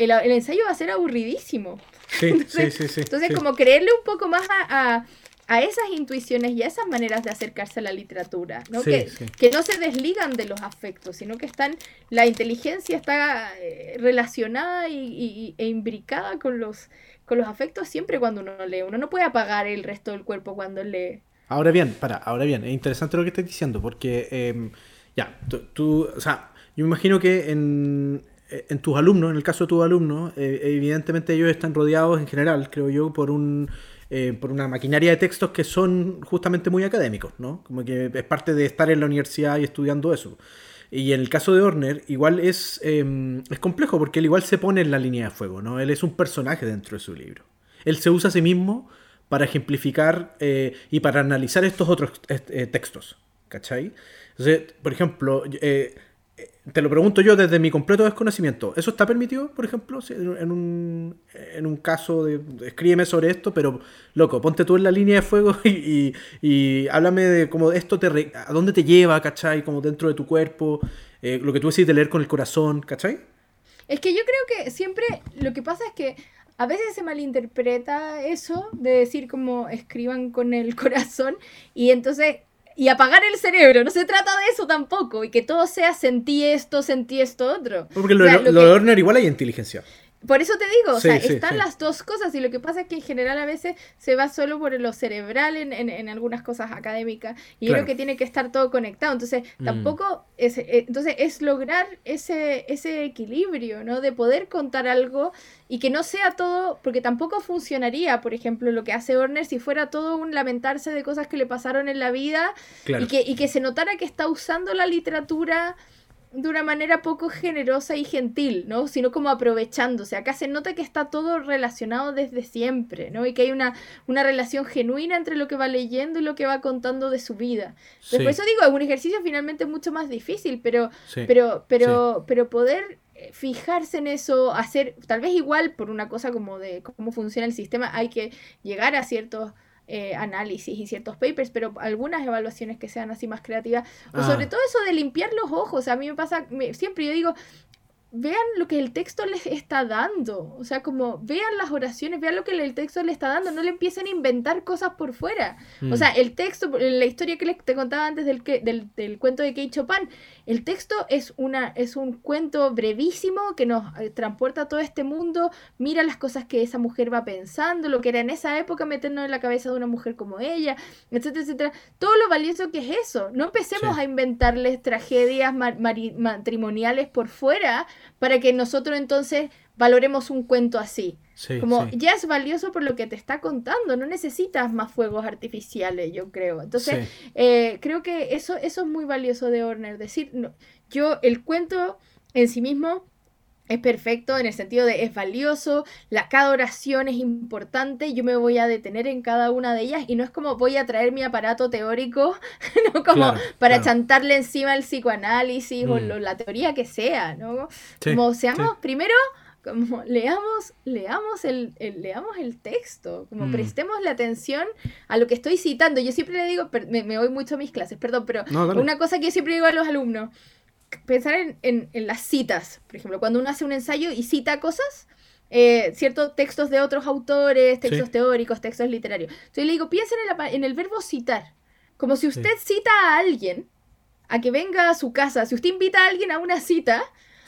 el, ensayo va a ser aburridísimo. Sí, entonces, (laughs) sí, sí, sí, Entonces, como creerle un poco más a, a, esas intuiciones y a esas maneras de acercarse a la literatura, ¿no? que, que, no se desligan de los afectos, sino que están, la inteligencia está eh, relacionada y, e imbricada con los con los afectos siempre cuando uno lee. Uno no puede apagar el resto del cuerpo cuando lee. Ahora bien, para, ahora bien, es interesante lo que estás diciendo, porque em, ya, tú, o sea, yo me imagino que en, en, tus alumnos, en el caso de tus alumnos, eh, evidentemente ellos están rodeados en general, creo yo, por un eh, por una maquinaria de textos que son justamente muy académicos, ¿no? Como que es parte de estar en la universidad y estudiando eso. Y en el caso de Horner, igual es, em, es complejo porque él igual se pone en la línea de fuego, ¿no? Él es un personaje dentro de su libro. Él se usa a sí mismo para ejemplificar eh, y para analizar estos otros eh, textos, ¿cachai? Entonces, por ejemplo, eh, te lo pregunto yo desde mi completo desconocimiento. ¿Eso está permitido, por ejemplo, en un, en un caso de, escríbeme sobre esto, pero loco, ponte tú en la línea de fuego (laughs) y, háblame de cómo esto te a dónde te lleva, ¿cachai? Como dentro de tu cuerpo, eh, lo que tú decís de leer con el corazón, ¿cachai? Es que yo creo que siempre lo que pasa es que a veces se malinterpreta eso de decir como escriban con el (laughs) corazón y entonces y apagar el cerebro. No se trata de eso tampoco. Y que todo sea sentí esto, sentí esto otro. Porque lo, de Horner igual hay inteligencia. Por eso te digo, o sea, están las dos cosas y lo que pasa es que en general a veces se va solo por lo cerebral en, en, algunas cosas académicas y creo que tiene que estar todo conectado. Entonces, mm. tampoco es, eh, entonces es lograr ese, ese equilibrio, ¿no? De poder contar algo y que no sea todo, porque tampoco funcionaría, por ejemplo, lo que hace Horner si fuera todo un lamentarse de cosas que le pasaron en la vida y, que, y que se notara que está usando la literatura de una manera poco generosa y gentil, ¿no? Sino como aprovechándose. Acá se nota que está todo relacionado desde siempre, ¿no? Y que hay una, una relación genuina entre lo que va leyendo y lo que va contando de su vida. Por eso digo, es un ejercicio finalmente mucho más difícil, pero, pero, pero, pero poder eh, fijarse en eso, hacer, tal vez igual por una cosa como de cómo funciona el sistema, hay que llegar a ciertos eh, análisis y ciertos papers, pero algunas evaluaciones que sean así más creativas, o sobre ah. todo eso de limpiar los ojos, a mí me pasa, siempre yo digo, vean lo que el texto les está dando. O sea, como vean las oraciones, vean lo que el texto les está dando. No le empiecen a inventar cosas por fuera. O sea, mm. el texto, la historia que les te contaba antes del, del, del cuento de Kate Chopin, el texto es, una, es un cuento brevísimo que nos eh, transporta a todo este mundo. Mira las cosas que esa mujer va pensando, lo que era en esa época meternos en la cabeza de una mujer como ella, etcétera, etcétera. Todo lo valioso que es eso. No empecemos a inventarles tragedias matrimoniales por fuera para que nosotros entonces valoremos un cuento así. como ya es valioso por lo que te está contando, no necesitas más fuegos artificiales, yo creo. Entonces, eh, creo que eso, eso es muy valioso de Horner. Decir, no, yo, el cuento en sí mismo es perfecto en el sentido de es valioso, la, cada oración es importante, yo me voy a detener en cada una de ellas y no es como voy a traer mi aparato teórico, (laughs) no como para chantarle encima el psicoanálisis o mm. la teoría que sea, ¿no? como seamos primero como leamos, leamos el, leamos el texto, como mm. prestemos la atención a lo que estoy citando. Yo siempre le digo, me, me voy mucho a mis clases, perdón, pero una cosa que yo siempre digo a los alumnos, pensar en, las citas, por ejemplo, cuando uno hace un ensayo y cita cosas, eh, ciertos textos de otros autores, textos teóricos, textos literarios. Entonces le digo, piensen en, el verbo citar, como si usted cita a alguien a que venga a su casa, si usted invita a alguien a una cita,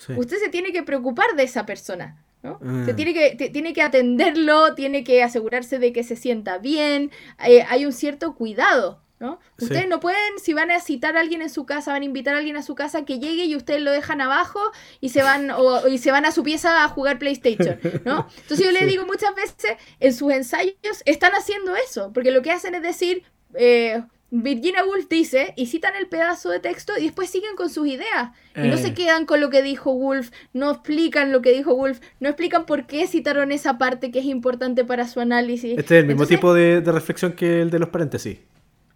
usted se tiene que preocupar de esa persona. ¿no? Se ah. tiene que, tiene que atenderlo, tiene que asegurarse de que se sienta bien, eh, hay un cierto cuidado ¿no? Ustedes no pueden, si van a citar a alguien en su casa, van a invitar a alguien a su casa que llegue y ustedes lo dejan abajo y se van, o, y se van a su pieza a jugar PlayStation, ¿no? Entonces yo les digo muchas veces, en sus ensayos están haciendo eso, porque lo que hacen es decir, eh, Virginia Woolf dice, y citan el pedazo de texto y después siguen con sus ideas. Y no se eh. quedan con lo que dijo Woolf, no explican lo que dijo Woolf, no explican por qué citaron esa parte que es importante para su análisis. Este es el mismo tipo de, de reflexión que el de los paréntesis.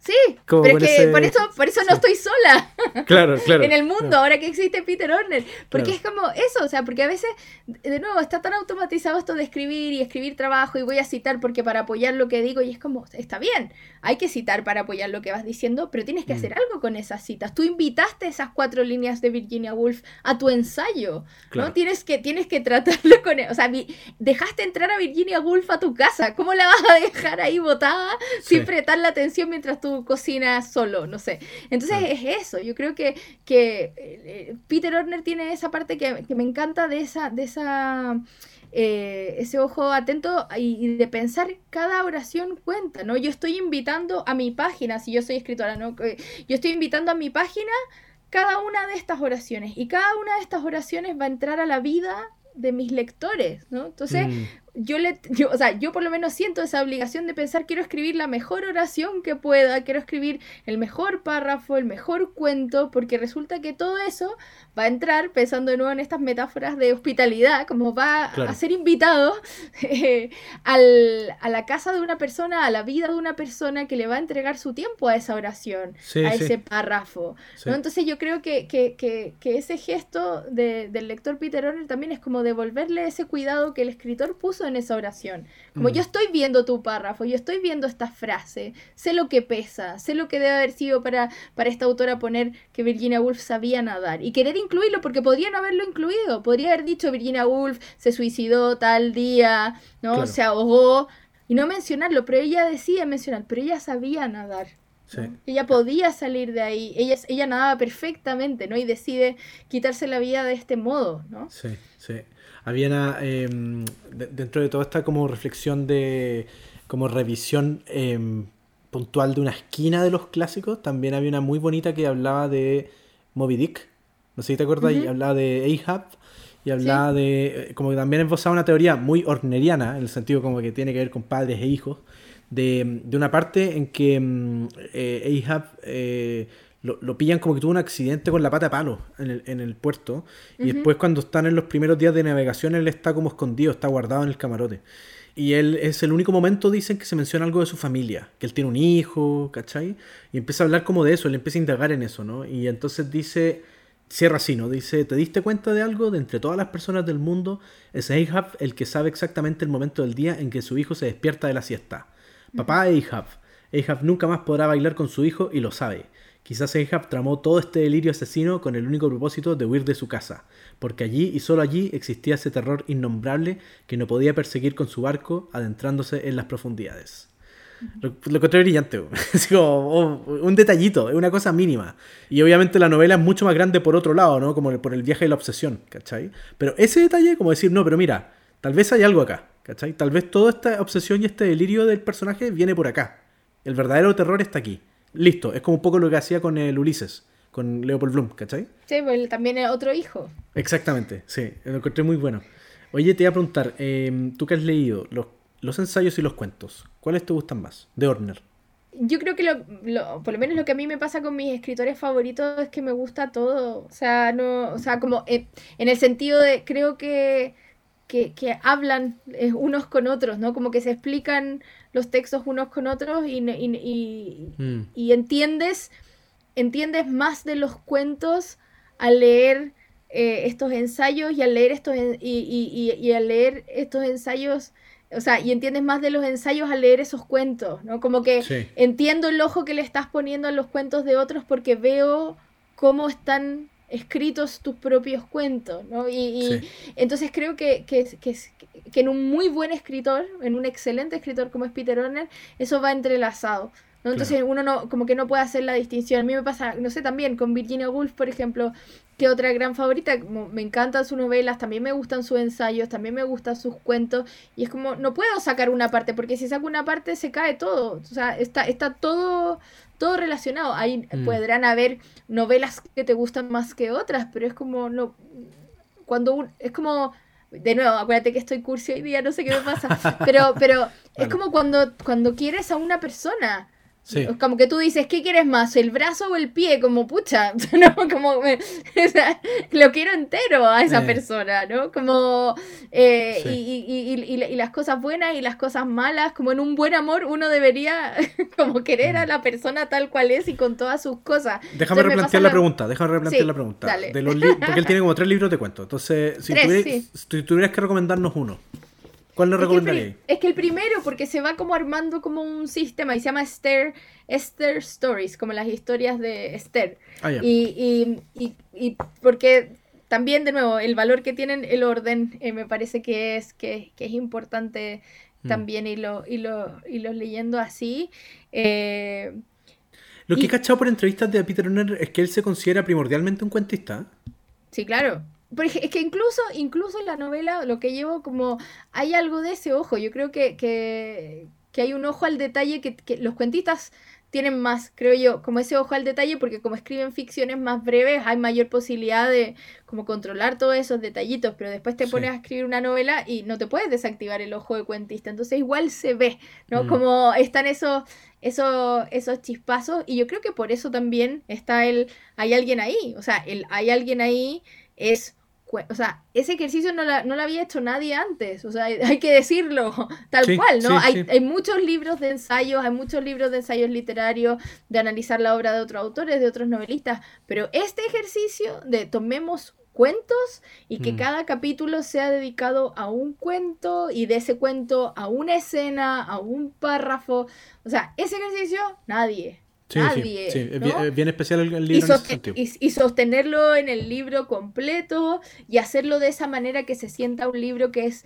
Sí, pero es que por eso, por eso no estoy sola. (laughs) Claro, claro. en el mundo, ahora que existe Peter Orner. Porque es como eso, o sea, porque a veces, de nuevo, está tan automatizado esto de escribir y escribir trabajo y voy a citar porque para apoyar lo que digo y es como, está bien, hay que citar para apoyar lo que vas diciendo, pero tienes que mm. hacer algo con esas citas. Tú invitaste esas cuatro líneas de Virginia Woolf a tu ensayo, ¿no? Tienes que, tienes que tratarlo (laughs) con... O sea, dejaste entrar a Virginia Woolf a tu casa, ¿cómo la vas a dejar ahí botada sin prestar la atención mientras tú cocina solo, no sé. Entonces es eso, yo creo que, que eh, Peter Orner tiene esa parte que, me encanta de esa, de esa eh, ese ojo atento y, de pensar cada oración cuenta, ¿no? Yo estoy invitando a mi página, si yo soy escritora, ¿no? Yo estoy invitando a mi página cada una de estas oraciones y cada una de estas oraciones va a entrar a la vida de mis lectores, ¿no? Entonces, mm yo le, yo, o sea, yo por lo menos siento esa obligación de pensar, quiero escribir la mejor oración que pueda, quiero escribir el mejor párrafo, el mejor cuento, porque resulta que todo eso va a entrar, pensando de nuevo en estas metáforas de hospitalidad, como va a ser invitado eh, (laughs) al, a la casa de una persona, a la vida de una persona que le va a entregar su tiempo a esa oración, a ese párrafo. ¿no? Entonces yo creo que, que, que, que ese gesto de, del lector Peter Orner también es como devolverle ese cuidado que el escritor puso en esa oración. Como yo mm. estoy viendo tu párrafo, yo estoy viendo esta frase, sé lo que pesa, sé lo que debe haber sido para, para esta autora poner que Virginia Woolf sabía nadar y querer incluirlo porque podría no haberlo incluido, podría haber dicho Virginia Woolf se suicidó tal día, ¿no? Se ahogó y no mencionarlo, pero ella decía mencionar, pero ella sabía nadar. Ella podía salir de ahí, ella, ella nadaba perfectamente, ¿no? Y decide quitarse la vida de este modo, ¿no? Sí, sí. Había una, em, dentro de toda esta como reflexión de, como revisión em, puntual de una esquina de los clásicos, también había una muy bonita que hablaba de Moby Dick, no sé si te acuerdas, y hablaba de Ahab, y hablaba de, eh, como que también esbozaba una teoría muy orneriana, en el sentido como que tiene que ver con padres e hijos, de, de una parte en que em, eh, Ahab... Eh, lo, pillan como que tuvo un accidente con la pata de palo en el, en el puerto. Y después cuando están en los primeros días de navegación, él está como escondido, está guardado en el camarote. Y él es el único momento, dicen, que se menciona algo de su familia, que él tiene un hijo, ¿cachai? Y empieza a hablar como de eso, él empieza a indagar en eso, ¿no? Y entonces dice, cierra así, ¿no? Dice, ¿te diste cuenta de algo? De entre todas las personas del mundo, es Ahab el que sabe exactamente el momento del día en que su hijo se despierta de la siesta. Papá Ahab. Ahab nunca más podrá bailar con su hijo y lo sabe. Quizás Ahab tramó todo este delirio asesino con el único propósito de huir de su casa, porque allí y solo allí existía ese terror innombrable que no podía perseguir con su barco adentrándose en las profundidades. Lo, lo encontré brillante, es (laughs) como oh, un detallito, es una cosa mínima. Y obviamente la novela es mucho más grande por otro lado, ¿no? Como por el viaje de la obsesión, ¿cachai? Pero ese detalle, como decir, no, pero mira, tal vez hay algo acá, ¿cachai? Tal vez toda esta obsesión y este delirio del personaje viene por acá. El verdadero terror está aquí. Listo, es como un poco lo que hacía con el Ulises, con Leopold Bloom, ¿cachai? Sí, pues también es otro hijo. Exactamente, sí, lo encontré muy bueno. Oye, te iba a preguntar, em, tú que has leído los, los, ensayos y los cuentos, ¿cuáles te gustan más de Horner? Yo creo que lo, por lo menos lo que a mí me pasa con mis escritores favoritos es que me gusta todo. O sea, no, o sea, como eh, en el sentido de, creo que que, que hablan eh, unos con otros, ¿no? Como que se explican los textos unos con otros y, y, mm. y, entiendes, entiendes más de los cuentos al leer eh, estos ensayos y al leer estos y, y, al leer estos ensayos o sea, y entiendes más de los ensayos al leer esos cuentos, ¿no? Como que entiendo el ojo que le estás poniendo a los cuentos de otros porque veo cómo están escritos tus propios cuentos, ¿no? Y, entonces creo que, que, que, que, en un muy buen escritor, en un excelente escritor como es Peter Orner, eso va entrelazado. ¿no? Entonces uno no, como que no puede hacer la distinción. A mí me pasa, no sé, también con Virginia Woolf, por ejemplo, que otra gran favorita, como me encantan sus novelas, también me gustan sus ensayos, también me gustan sus cuentos, y es como, no puedo sacar una parte, porque si saco una parte se cae todo, o sea, está, está todo todo relacionado. Ahí mm. podrán haber novelas que te gustan más que otras, pero es como no cuando es como de nuevo, acuérdate que estoy cursi hoy día, no sé qué me pasa, (laughs) pero pero es como cuando cuando quieres a una persona. Como que tú dices, ¿qué quieres más? ¿El brazo o el pie? Como, pucha, (laughs) ¿no? Como, (laughs) lo quiero entero a esa eh. persona, ¿no? Como, eh, y, las cosas buenas y las cosas malas, como en un buen amor uno debería (laughs) como querer a mm. la persona tal cual es y con todas sus cosas. Déjame replantear la, pregunta, déjame replantear la pregunta. De los porque él tiene como tres libros de cuento. Entonces, si, si tuvieras que recomendarnos uno. ¿Cuál nos recomendarías? Es que el primero, porque se va como armando como un sistema y se llama Esther, Esther Stories, como las historias de Esther. Ah, y, y, y, porque también, de nuevo, el valor que tienen el orden eh, me parece que es, que, es importante mm. también irlo, irlo, leyendo así. Eh, lo que he cachado por entrevistas de Peter Urner es que él se considera primordialmente un cuentista. Sí, claro es que incluso, incluso en la novela lo que llevo como hay algo de ese ojo. Yo creo que, que, hay un ojo al detalle que, los cuentistas tienen más, creo yo, como ese ojo al detalle, porque como escriben ficciones más breves, hay mayor posibilidad de como controlar todos esos detallitos, pero después te pones a escribir una novela y no te puedes desactivar el ojo de cuentista, entonces igual se ve, ¿no? Mm. Como están esos, esos, esos chispazos, y yo creo que por eso también está el, hay alguien ahí, o sea, el hay alguien ahí es o sea, ese ejercicio no, no lo había hecho nadie antes, o sea, hay que decirlo (laughs) tal cual, ¿no? hay, hay, muchos libros de ensayos, hay muchos libros de ensayos literarios, de analizar la obra de otros autores, de otros novelistas, pero este ejercicio de tomemos cuentos y que mm. cada capítulo sea dedicado a un cuento y de ese cuento a una escena, a un párrafo, o sea, ese ejercicio nadie, Sí, Nadie, sí, es bien, especial el, libro. Y, sostenerlo en el libro completo y hacerlo de esa manera que se sienta un libro que es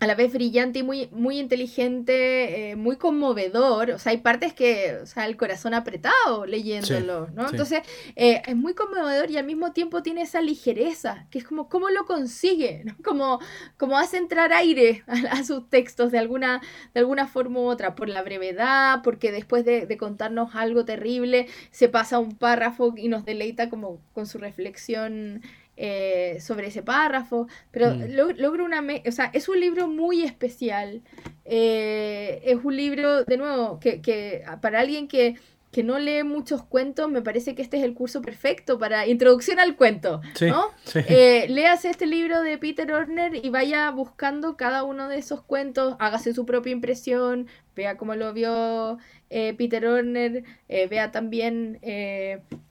a la vez brillante y muy, muy inteligente, eh, muy conmovedor. O sea, hay partes que, o sea, el corazón apretado leyéndolo, ¿no? Entonces, eh, es muy conmovedor y al mismo tiempo tiene esa ligereza, que es como, ¿cómo lo consigue? (laughs) ¿no? Como, como hace entrar aire a, sus textos de alguna, de alguna forma u otra, por la brevedad, porque después de, de, contarnos algo terrible, se pasa un párrafo y nos deleita como con su reflexión eh, sobre ese párrafo, pero mm. logro una... o sea, es un libro muy especial. Eh, es un libro, de nuevo, que, que para alguien que, que, no lee muchos cuentos, me parece que este es el curso perfecto para introducción al cuento, ¿no? Eh, léase este libro de Peter Orner y vaya buscando cada uno de esos cuentos, hágase su propia impresión, vea cómo lo vio eh, Peter Horner, eh, vea también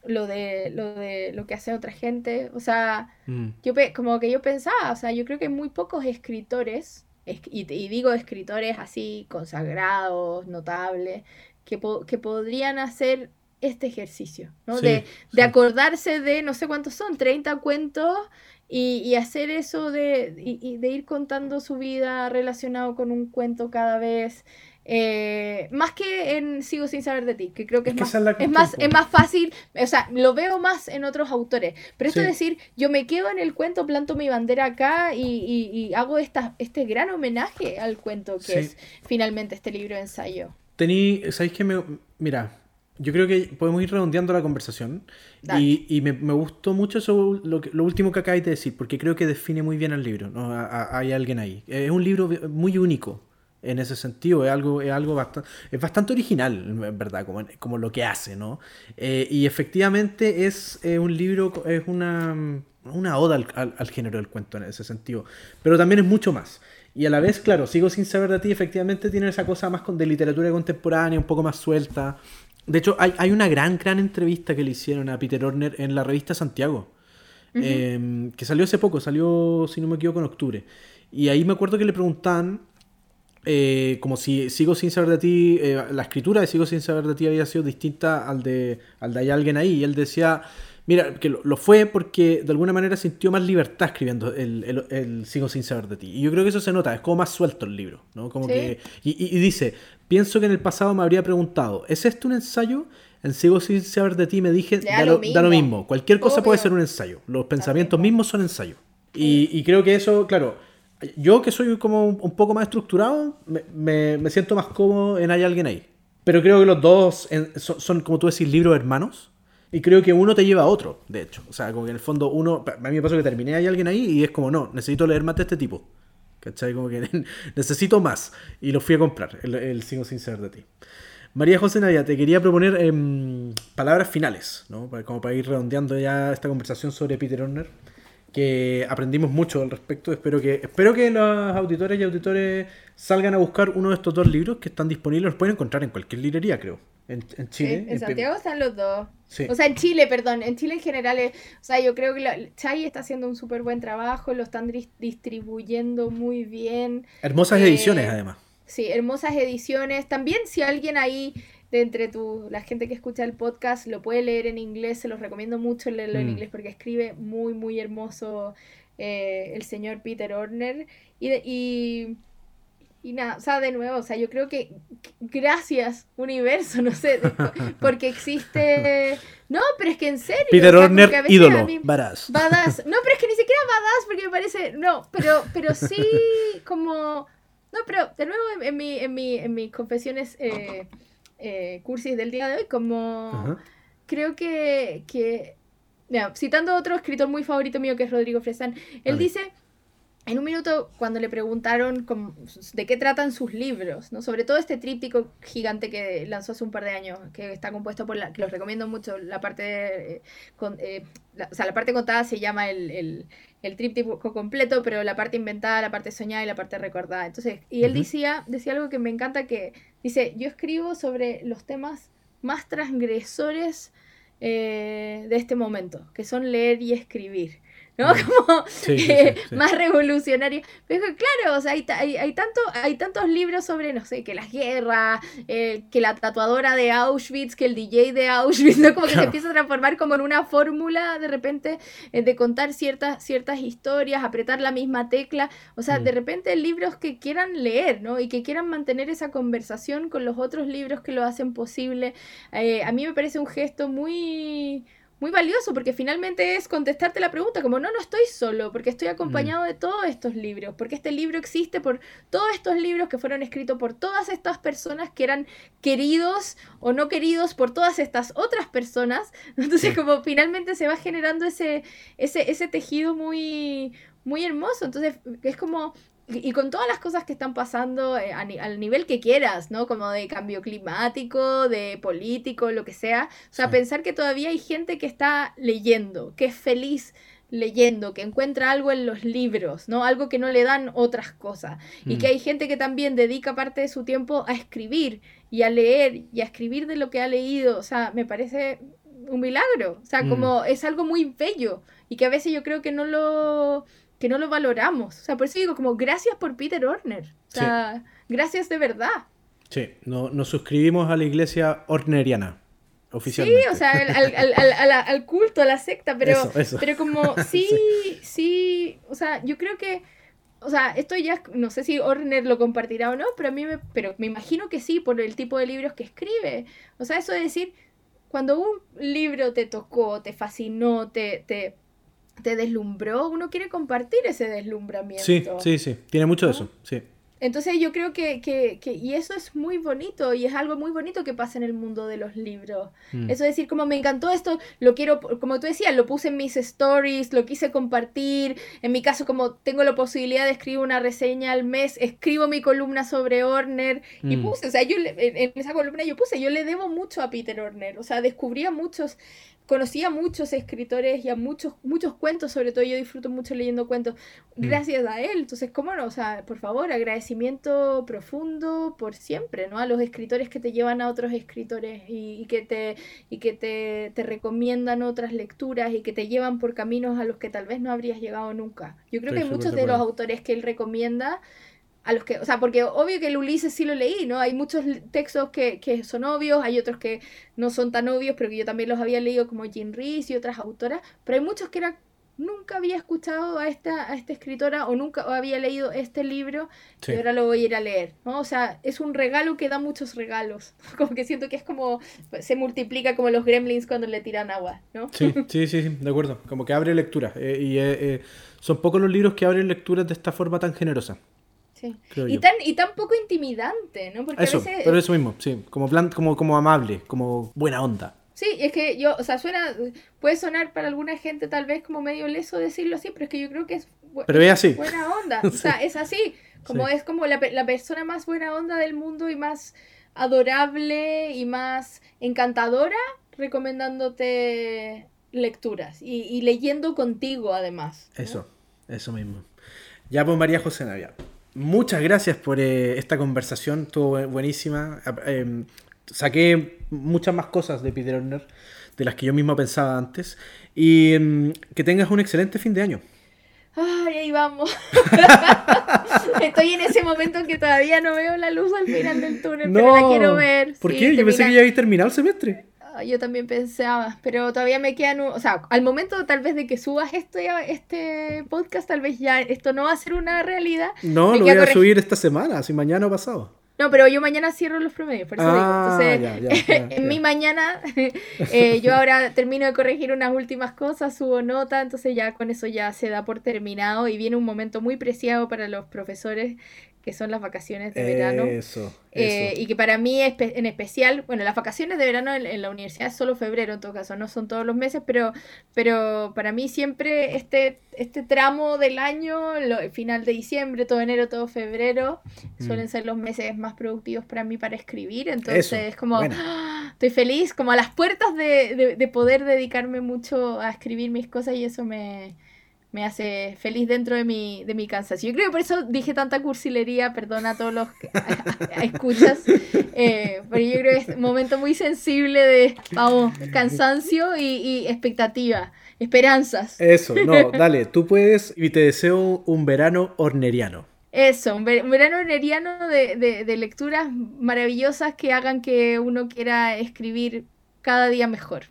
lo, de, lo de lo que hace otra gente. O sea, mm. yo como que yo pensaba, o sea, yo creo que hay muy pocos escritores, y, digo escritores así consagrados, notables, que, que podrían hacer este ejercicio, ¿no? de, de, acordarse de, no sé cuántos son, 30 cuentos y, y hacer eso de, y, de ir contando su vida relacionado con un cuento cada vez. Eh, más que en Sigo sin saber de ti, que creo que es, más, es, más, es más fácil, o sea, lo veo más en otros autores. Pero esto es decir, yo me quedo en el cuento, planto mi bandera acá y, hago esta, este gran homenaje al cuento que es finalmente este libro de ensayo. Tení, ¿sabéis que me... Mira, yo creo que podemos ir redondeando la conversación. Y, me, gustó mucho eso, lo, lo, último que acabáis de decir, porque creo que define muy bien el libro. ¿no? hay alguien ahí. Es un libro muy único en ese sentido. Es algo, es algo bastante, es bastante original, en verdad, como, como lo que hace, ¿no? Eh, y efectivamente es un libro, es una, una oda al, género del cuento en ese sentido. Pero también es mucho más. Y a la vez, claro, sigo sin saber de ti, efectivamente tiene esa cosa más de literatura contemporánea, un poco más suelta. De hecho, hay, hay una gran, gran entrevista que le hicieron a Peter Horner en la revista Santiago. Em, que salió hace poco, salió, si no me equivoco, en octubre. Y ahí me acuerdo que le preguntaban eh, como si Sigo sin saber de ti, eh, la escritura de Sigo sin saber de ti había sido distinta al de, al de Hay alguien ahí. Y él decía, mira, que lo, fue porque de alguna manera sintió más libertad escribiendo el, Sigo sin saber de ti. Y yo creo que eso se nota, es como más suelto el libro, ¿no? Como que, y, dice, pienso que en el pasado me habría preguntado, ¿es esto un ensayo? En Sigo sin saber de ti me dije, da lo, mismo. Cualquier cosa puede ser un ensayo. Los pensamientos mismos son ensayos. Y, y creo que eso, claro, yo que soy como un poco más estructurado, me, me, siento más cómodo en Hay alguien ahí. Pero creo que los dos son, como tú decís, libros hermanos. Y creo que uno te lleva a otro, de hecho. O sea, como que en el fondo uno... A mí me pasó que terminé Hay alguien ahí y es como, no, necesito leer más de este tipo. ¿Cachai? Como que (laughs) necesito más. Y lo fui a comprar, el, el Sigo sin ser de ti. María José Nadia, te quería proponer em, palabras finales, ¿no? Como para ir redondeando ya esta conversación sobre Peter Horner, que aprendimos mucho al respecto. Espero que, espero que los auditores y auditores salgan a buscar uno de estos dos libros que están disponibles. Los pueden encontrar en cualquier librería, creo. En, Chile. en, Santiago están los dos. O sea, en Chile, perdón. En Chile en general, o sea, yo creo que Chai está haciendo un súper buen trabajo, lo están distribuyendo muy bien. Hermosas ediciones, eh, además. Sí, hermosas ediciones. También si alguien ahí de entre tu, la gente que escucha el podcast lo puede leer en inglés, se los recomiendo mucho leerlo en mm. inglés porque escribe muy, muy hermoso eh, el señor Peter Horner. Y, y y nada, o sea, de nuevo, o sea, yo creo que gracias, universo, no sé, (laughs) porque existe... No, pero es que en serio... Peter Horner, ídolo, badass. Badass. No, pero es que ni siquiera badass, porque me parece... No, pero, pero sí como... No, pero de nuevo en, mi, en, mi, en mis confesiones eh, eh, cursis del día de hoy, como... Creo que... que citando a otro escritor muy favorito mío que es Rodrigo Fresán, él dice en un minuto, cuando le preguntaron de qué tratan sus libros, ¿no? sobre todo este tríptico gigante que lanzó hace un par de años, que está compuesto por la, que los recomiendo mucho, la parte, eh, eh, o sea, la parte contada se llama el, el, tríptico completo, pero la parte inventada, la parte soñada y la parte recordada. Entonces, y él decía, decía algo que me encanta, que dice, yo escribo sobre los temas más transgresores eh, de este momento, que son leer y escribir. (laughs) ¿no? Como eh, más revolucionario. Pero claro, o sea, hay, hay, tanto, hay tantos libros sobre, no sé, que la guerra, eh, que la tatuadora de Auschwitz, que el DJ de Auschwitz, ¿no? Como que se empieza a transformar como en una fórmula de repente eh, de contar ciertas, ciertas historias, apretar la misma tecla. O sea, de mm. repente libros que quieran leer, ¿no? Y que quieran mantener esa conversación con los otros libros que lo hacen posible. a mí me parece un gesto muy muy valioso porque finalmente es contestarte la pregunta como no, no estoy solo porque estoy acompañado mm. de todos estos libros, porque este libro existe por todos estos libros que fueron escritos por todas estas personas que eran queridos o no queridos por todas estas otras personas. (laughs) Entonces como finalmente se va generando ese, ese, ese tejido muy, muy hermoso. Entonces es como y con todas las cosas que están pasando eh, al nivel que quieras, ¿no? Como de cambio climático, de político, lo que sea. O sea, pensar que todavía hay gente que está leyendo, que es feliz leyendo, que encuentra algo en los libros, ¿no? Algo que no le dan otras cosas. Y que mm. hay gente que también dedica parte de su tiempo a escribir y a leer y a escribir de lo que ha leído. O sea, me parece un milagro. O sea, mm. como es algo muy bello y que a veces yo creo que no lo que no lo valoramos. O sea, por eso digo, como gracias por Peter Horner. O sea, gracias de verdad. Sí, no, nos suscribimos a la iglesia horneriana. Oficialmente. Sí, o sea, al, al, culto, a la secta, pero, pero como (laughs) sí, sí, o sea, yo creo que, o sea, esto ya, no sé si Horner lo compartirá o no, pero a mí me, pero me imagino que sí, por el tipo de libros que escribe. O sea, eso de decir, cuando un libro te tocó, te fascinó, te, te te deslumbró, uno quiere compartir ese deslumbramiento. Sí, sí, sí, tiene mucho de eso, sí. Entonces yo creo que, que, que, y eso es muy bonito, y es algo muy bonito que pasa en el mundo de los libros. Mm. Eso es decir, como me encantó esto, lo quiero, como tú decías, lo puse en mis stories, lo quise compartir. En mi caso, como tengo la posibilidad de escribir una reseña al mes, escribo mi columna sobre Horner, y mm. puse, o sea, yo en esa columna yo puse, yo le debo mucho a Peter Horner, o sea, descubrí a muchos conocí a muchos escritores y a muchos, muchos cuentos, sobre todo yo disfruto mucho leyendo cuentos mm. gracias a él. Entonces, ¿cómo no? O sea, por favor, agradecimiento profundo por siempre, ¿no? A los escritores que te llevan a otros escritores y, que, te, y que te, te, recomiendan otras lecturas y que te llevan por caminos a los que tal vez no habrías llegado nunca. Yo creo que muchos de los autores que él recomienda a los que, o sea, porque obvio que el Ulises sí lo leí, ¿no? Hay muchos textos que, que, son obvios, hay otros que no son tan obvios, pero que yo también los había leído como Jean Reese y otras autoras, pero hay muchos que era nunca había escuchado a esta, a esta escritora o nunca había leído este libro y ahora lo voy a ir a leer, ¿no? O sea, es un regalo que da muchos regalos, (laughs) como que siento que es como, se multiplica como los gremlins cuando le tiran agua, ¿no? (laughs) Sí, sí, sí, de acuerdo, como que abre lectura eh, y eh, eh, son pocos los libros que abren lecturas de esta forma tan generosa. Y tan, y tan poco intimidante, ¿no? Porque eso, pero eso mismo, sí, como, plan, como, como amable, como buena onda. Sí, es que yo, o sea, suena, puede sonar para alguna gente tal vez como medio leso decirlo así, pero es que yo creo que es, pero es así. buena onda, (laughs) o sea, es así. Como es como la, la persona más buena onda del mundo y más adorable y más encantadora recomendándote lecturas y, leyendo contigo además. Eso, eso mismo. Ya pues María José Navia, muchas gracias por eh, esta conversación, estuvo buenísima. Em, saqué muchas más cosas de Peter Orner de las que yo mismo pensaba antes y em, que tengas un excelente fin de año. Ay, ahí vamos. (laughs) Estoy en ese momento en que todavía no veo la luz al final del túnel, pero la quiero ver. ¿Por qué? Yo pensé que ya había terminado el semestre. Yo también pensaba, pero todavía me quedan, o sea, al momento tal vez de que subas este, este podcast, tal vez ya esto no va a ser una realidad. No, lo voy a subir esta semana, si mañana o pasado. No, pero yo mañana cierro los promedios, por eso digo. Ah, Entonces, (laughs) en mi mañana, (laughs) eh, yo ahora termino de corregir unas últimas cosas, subo nota, entonces ya con eso ya se da por terminado y viene un momento muy preciado para los profesores que son las vacaciones de verano. Eso, eh, y que para mí en especial, bueno, las vacaciones de verano en, la universidad es solo febrero en todo caso, no son todos los meses, pero, pero para mí siempre este, este tramo del año, lo, final de diciembre, todo enero, todo febrero, suelen mm. ser los meses más productivos para mí para escribir, entonces es como, ¡ah! estoy feliz, como a las puertas de, de poder dedicarme mucho a escribir mis cosas y eso me me hace feliz dentro de mi, de mi cansancio. Yo creo que por eso dije tanta cursilería, perdona a todos los que escuchas, eh, pero yo creo que es un momento muy sensible de, vamos, cansancio y, expectativa, esperanzas. Eso, no, dale, tú puedes y te deseo un verano horneriano. Eso, un, verano horneriano de, de, de lecturas maravillosas que hagan que uno quiera escribir cada día mejor.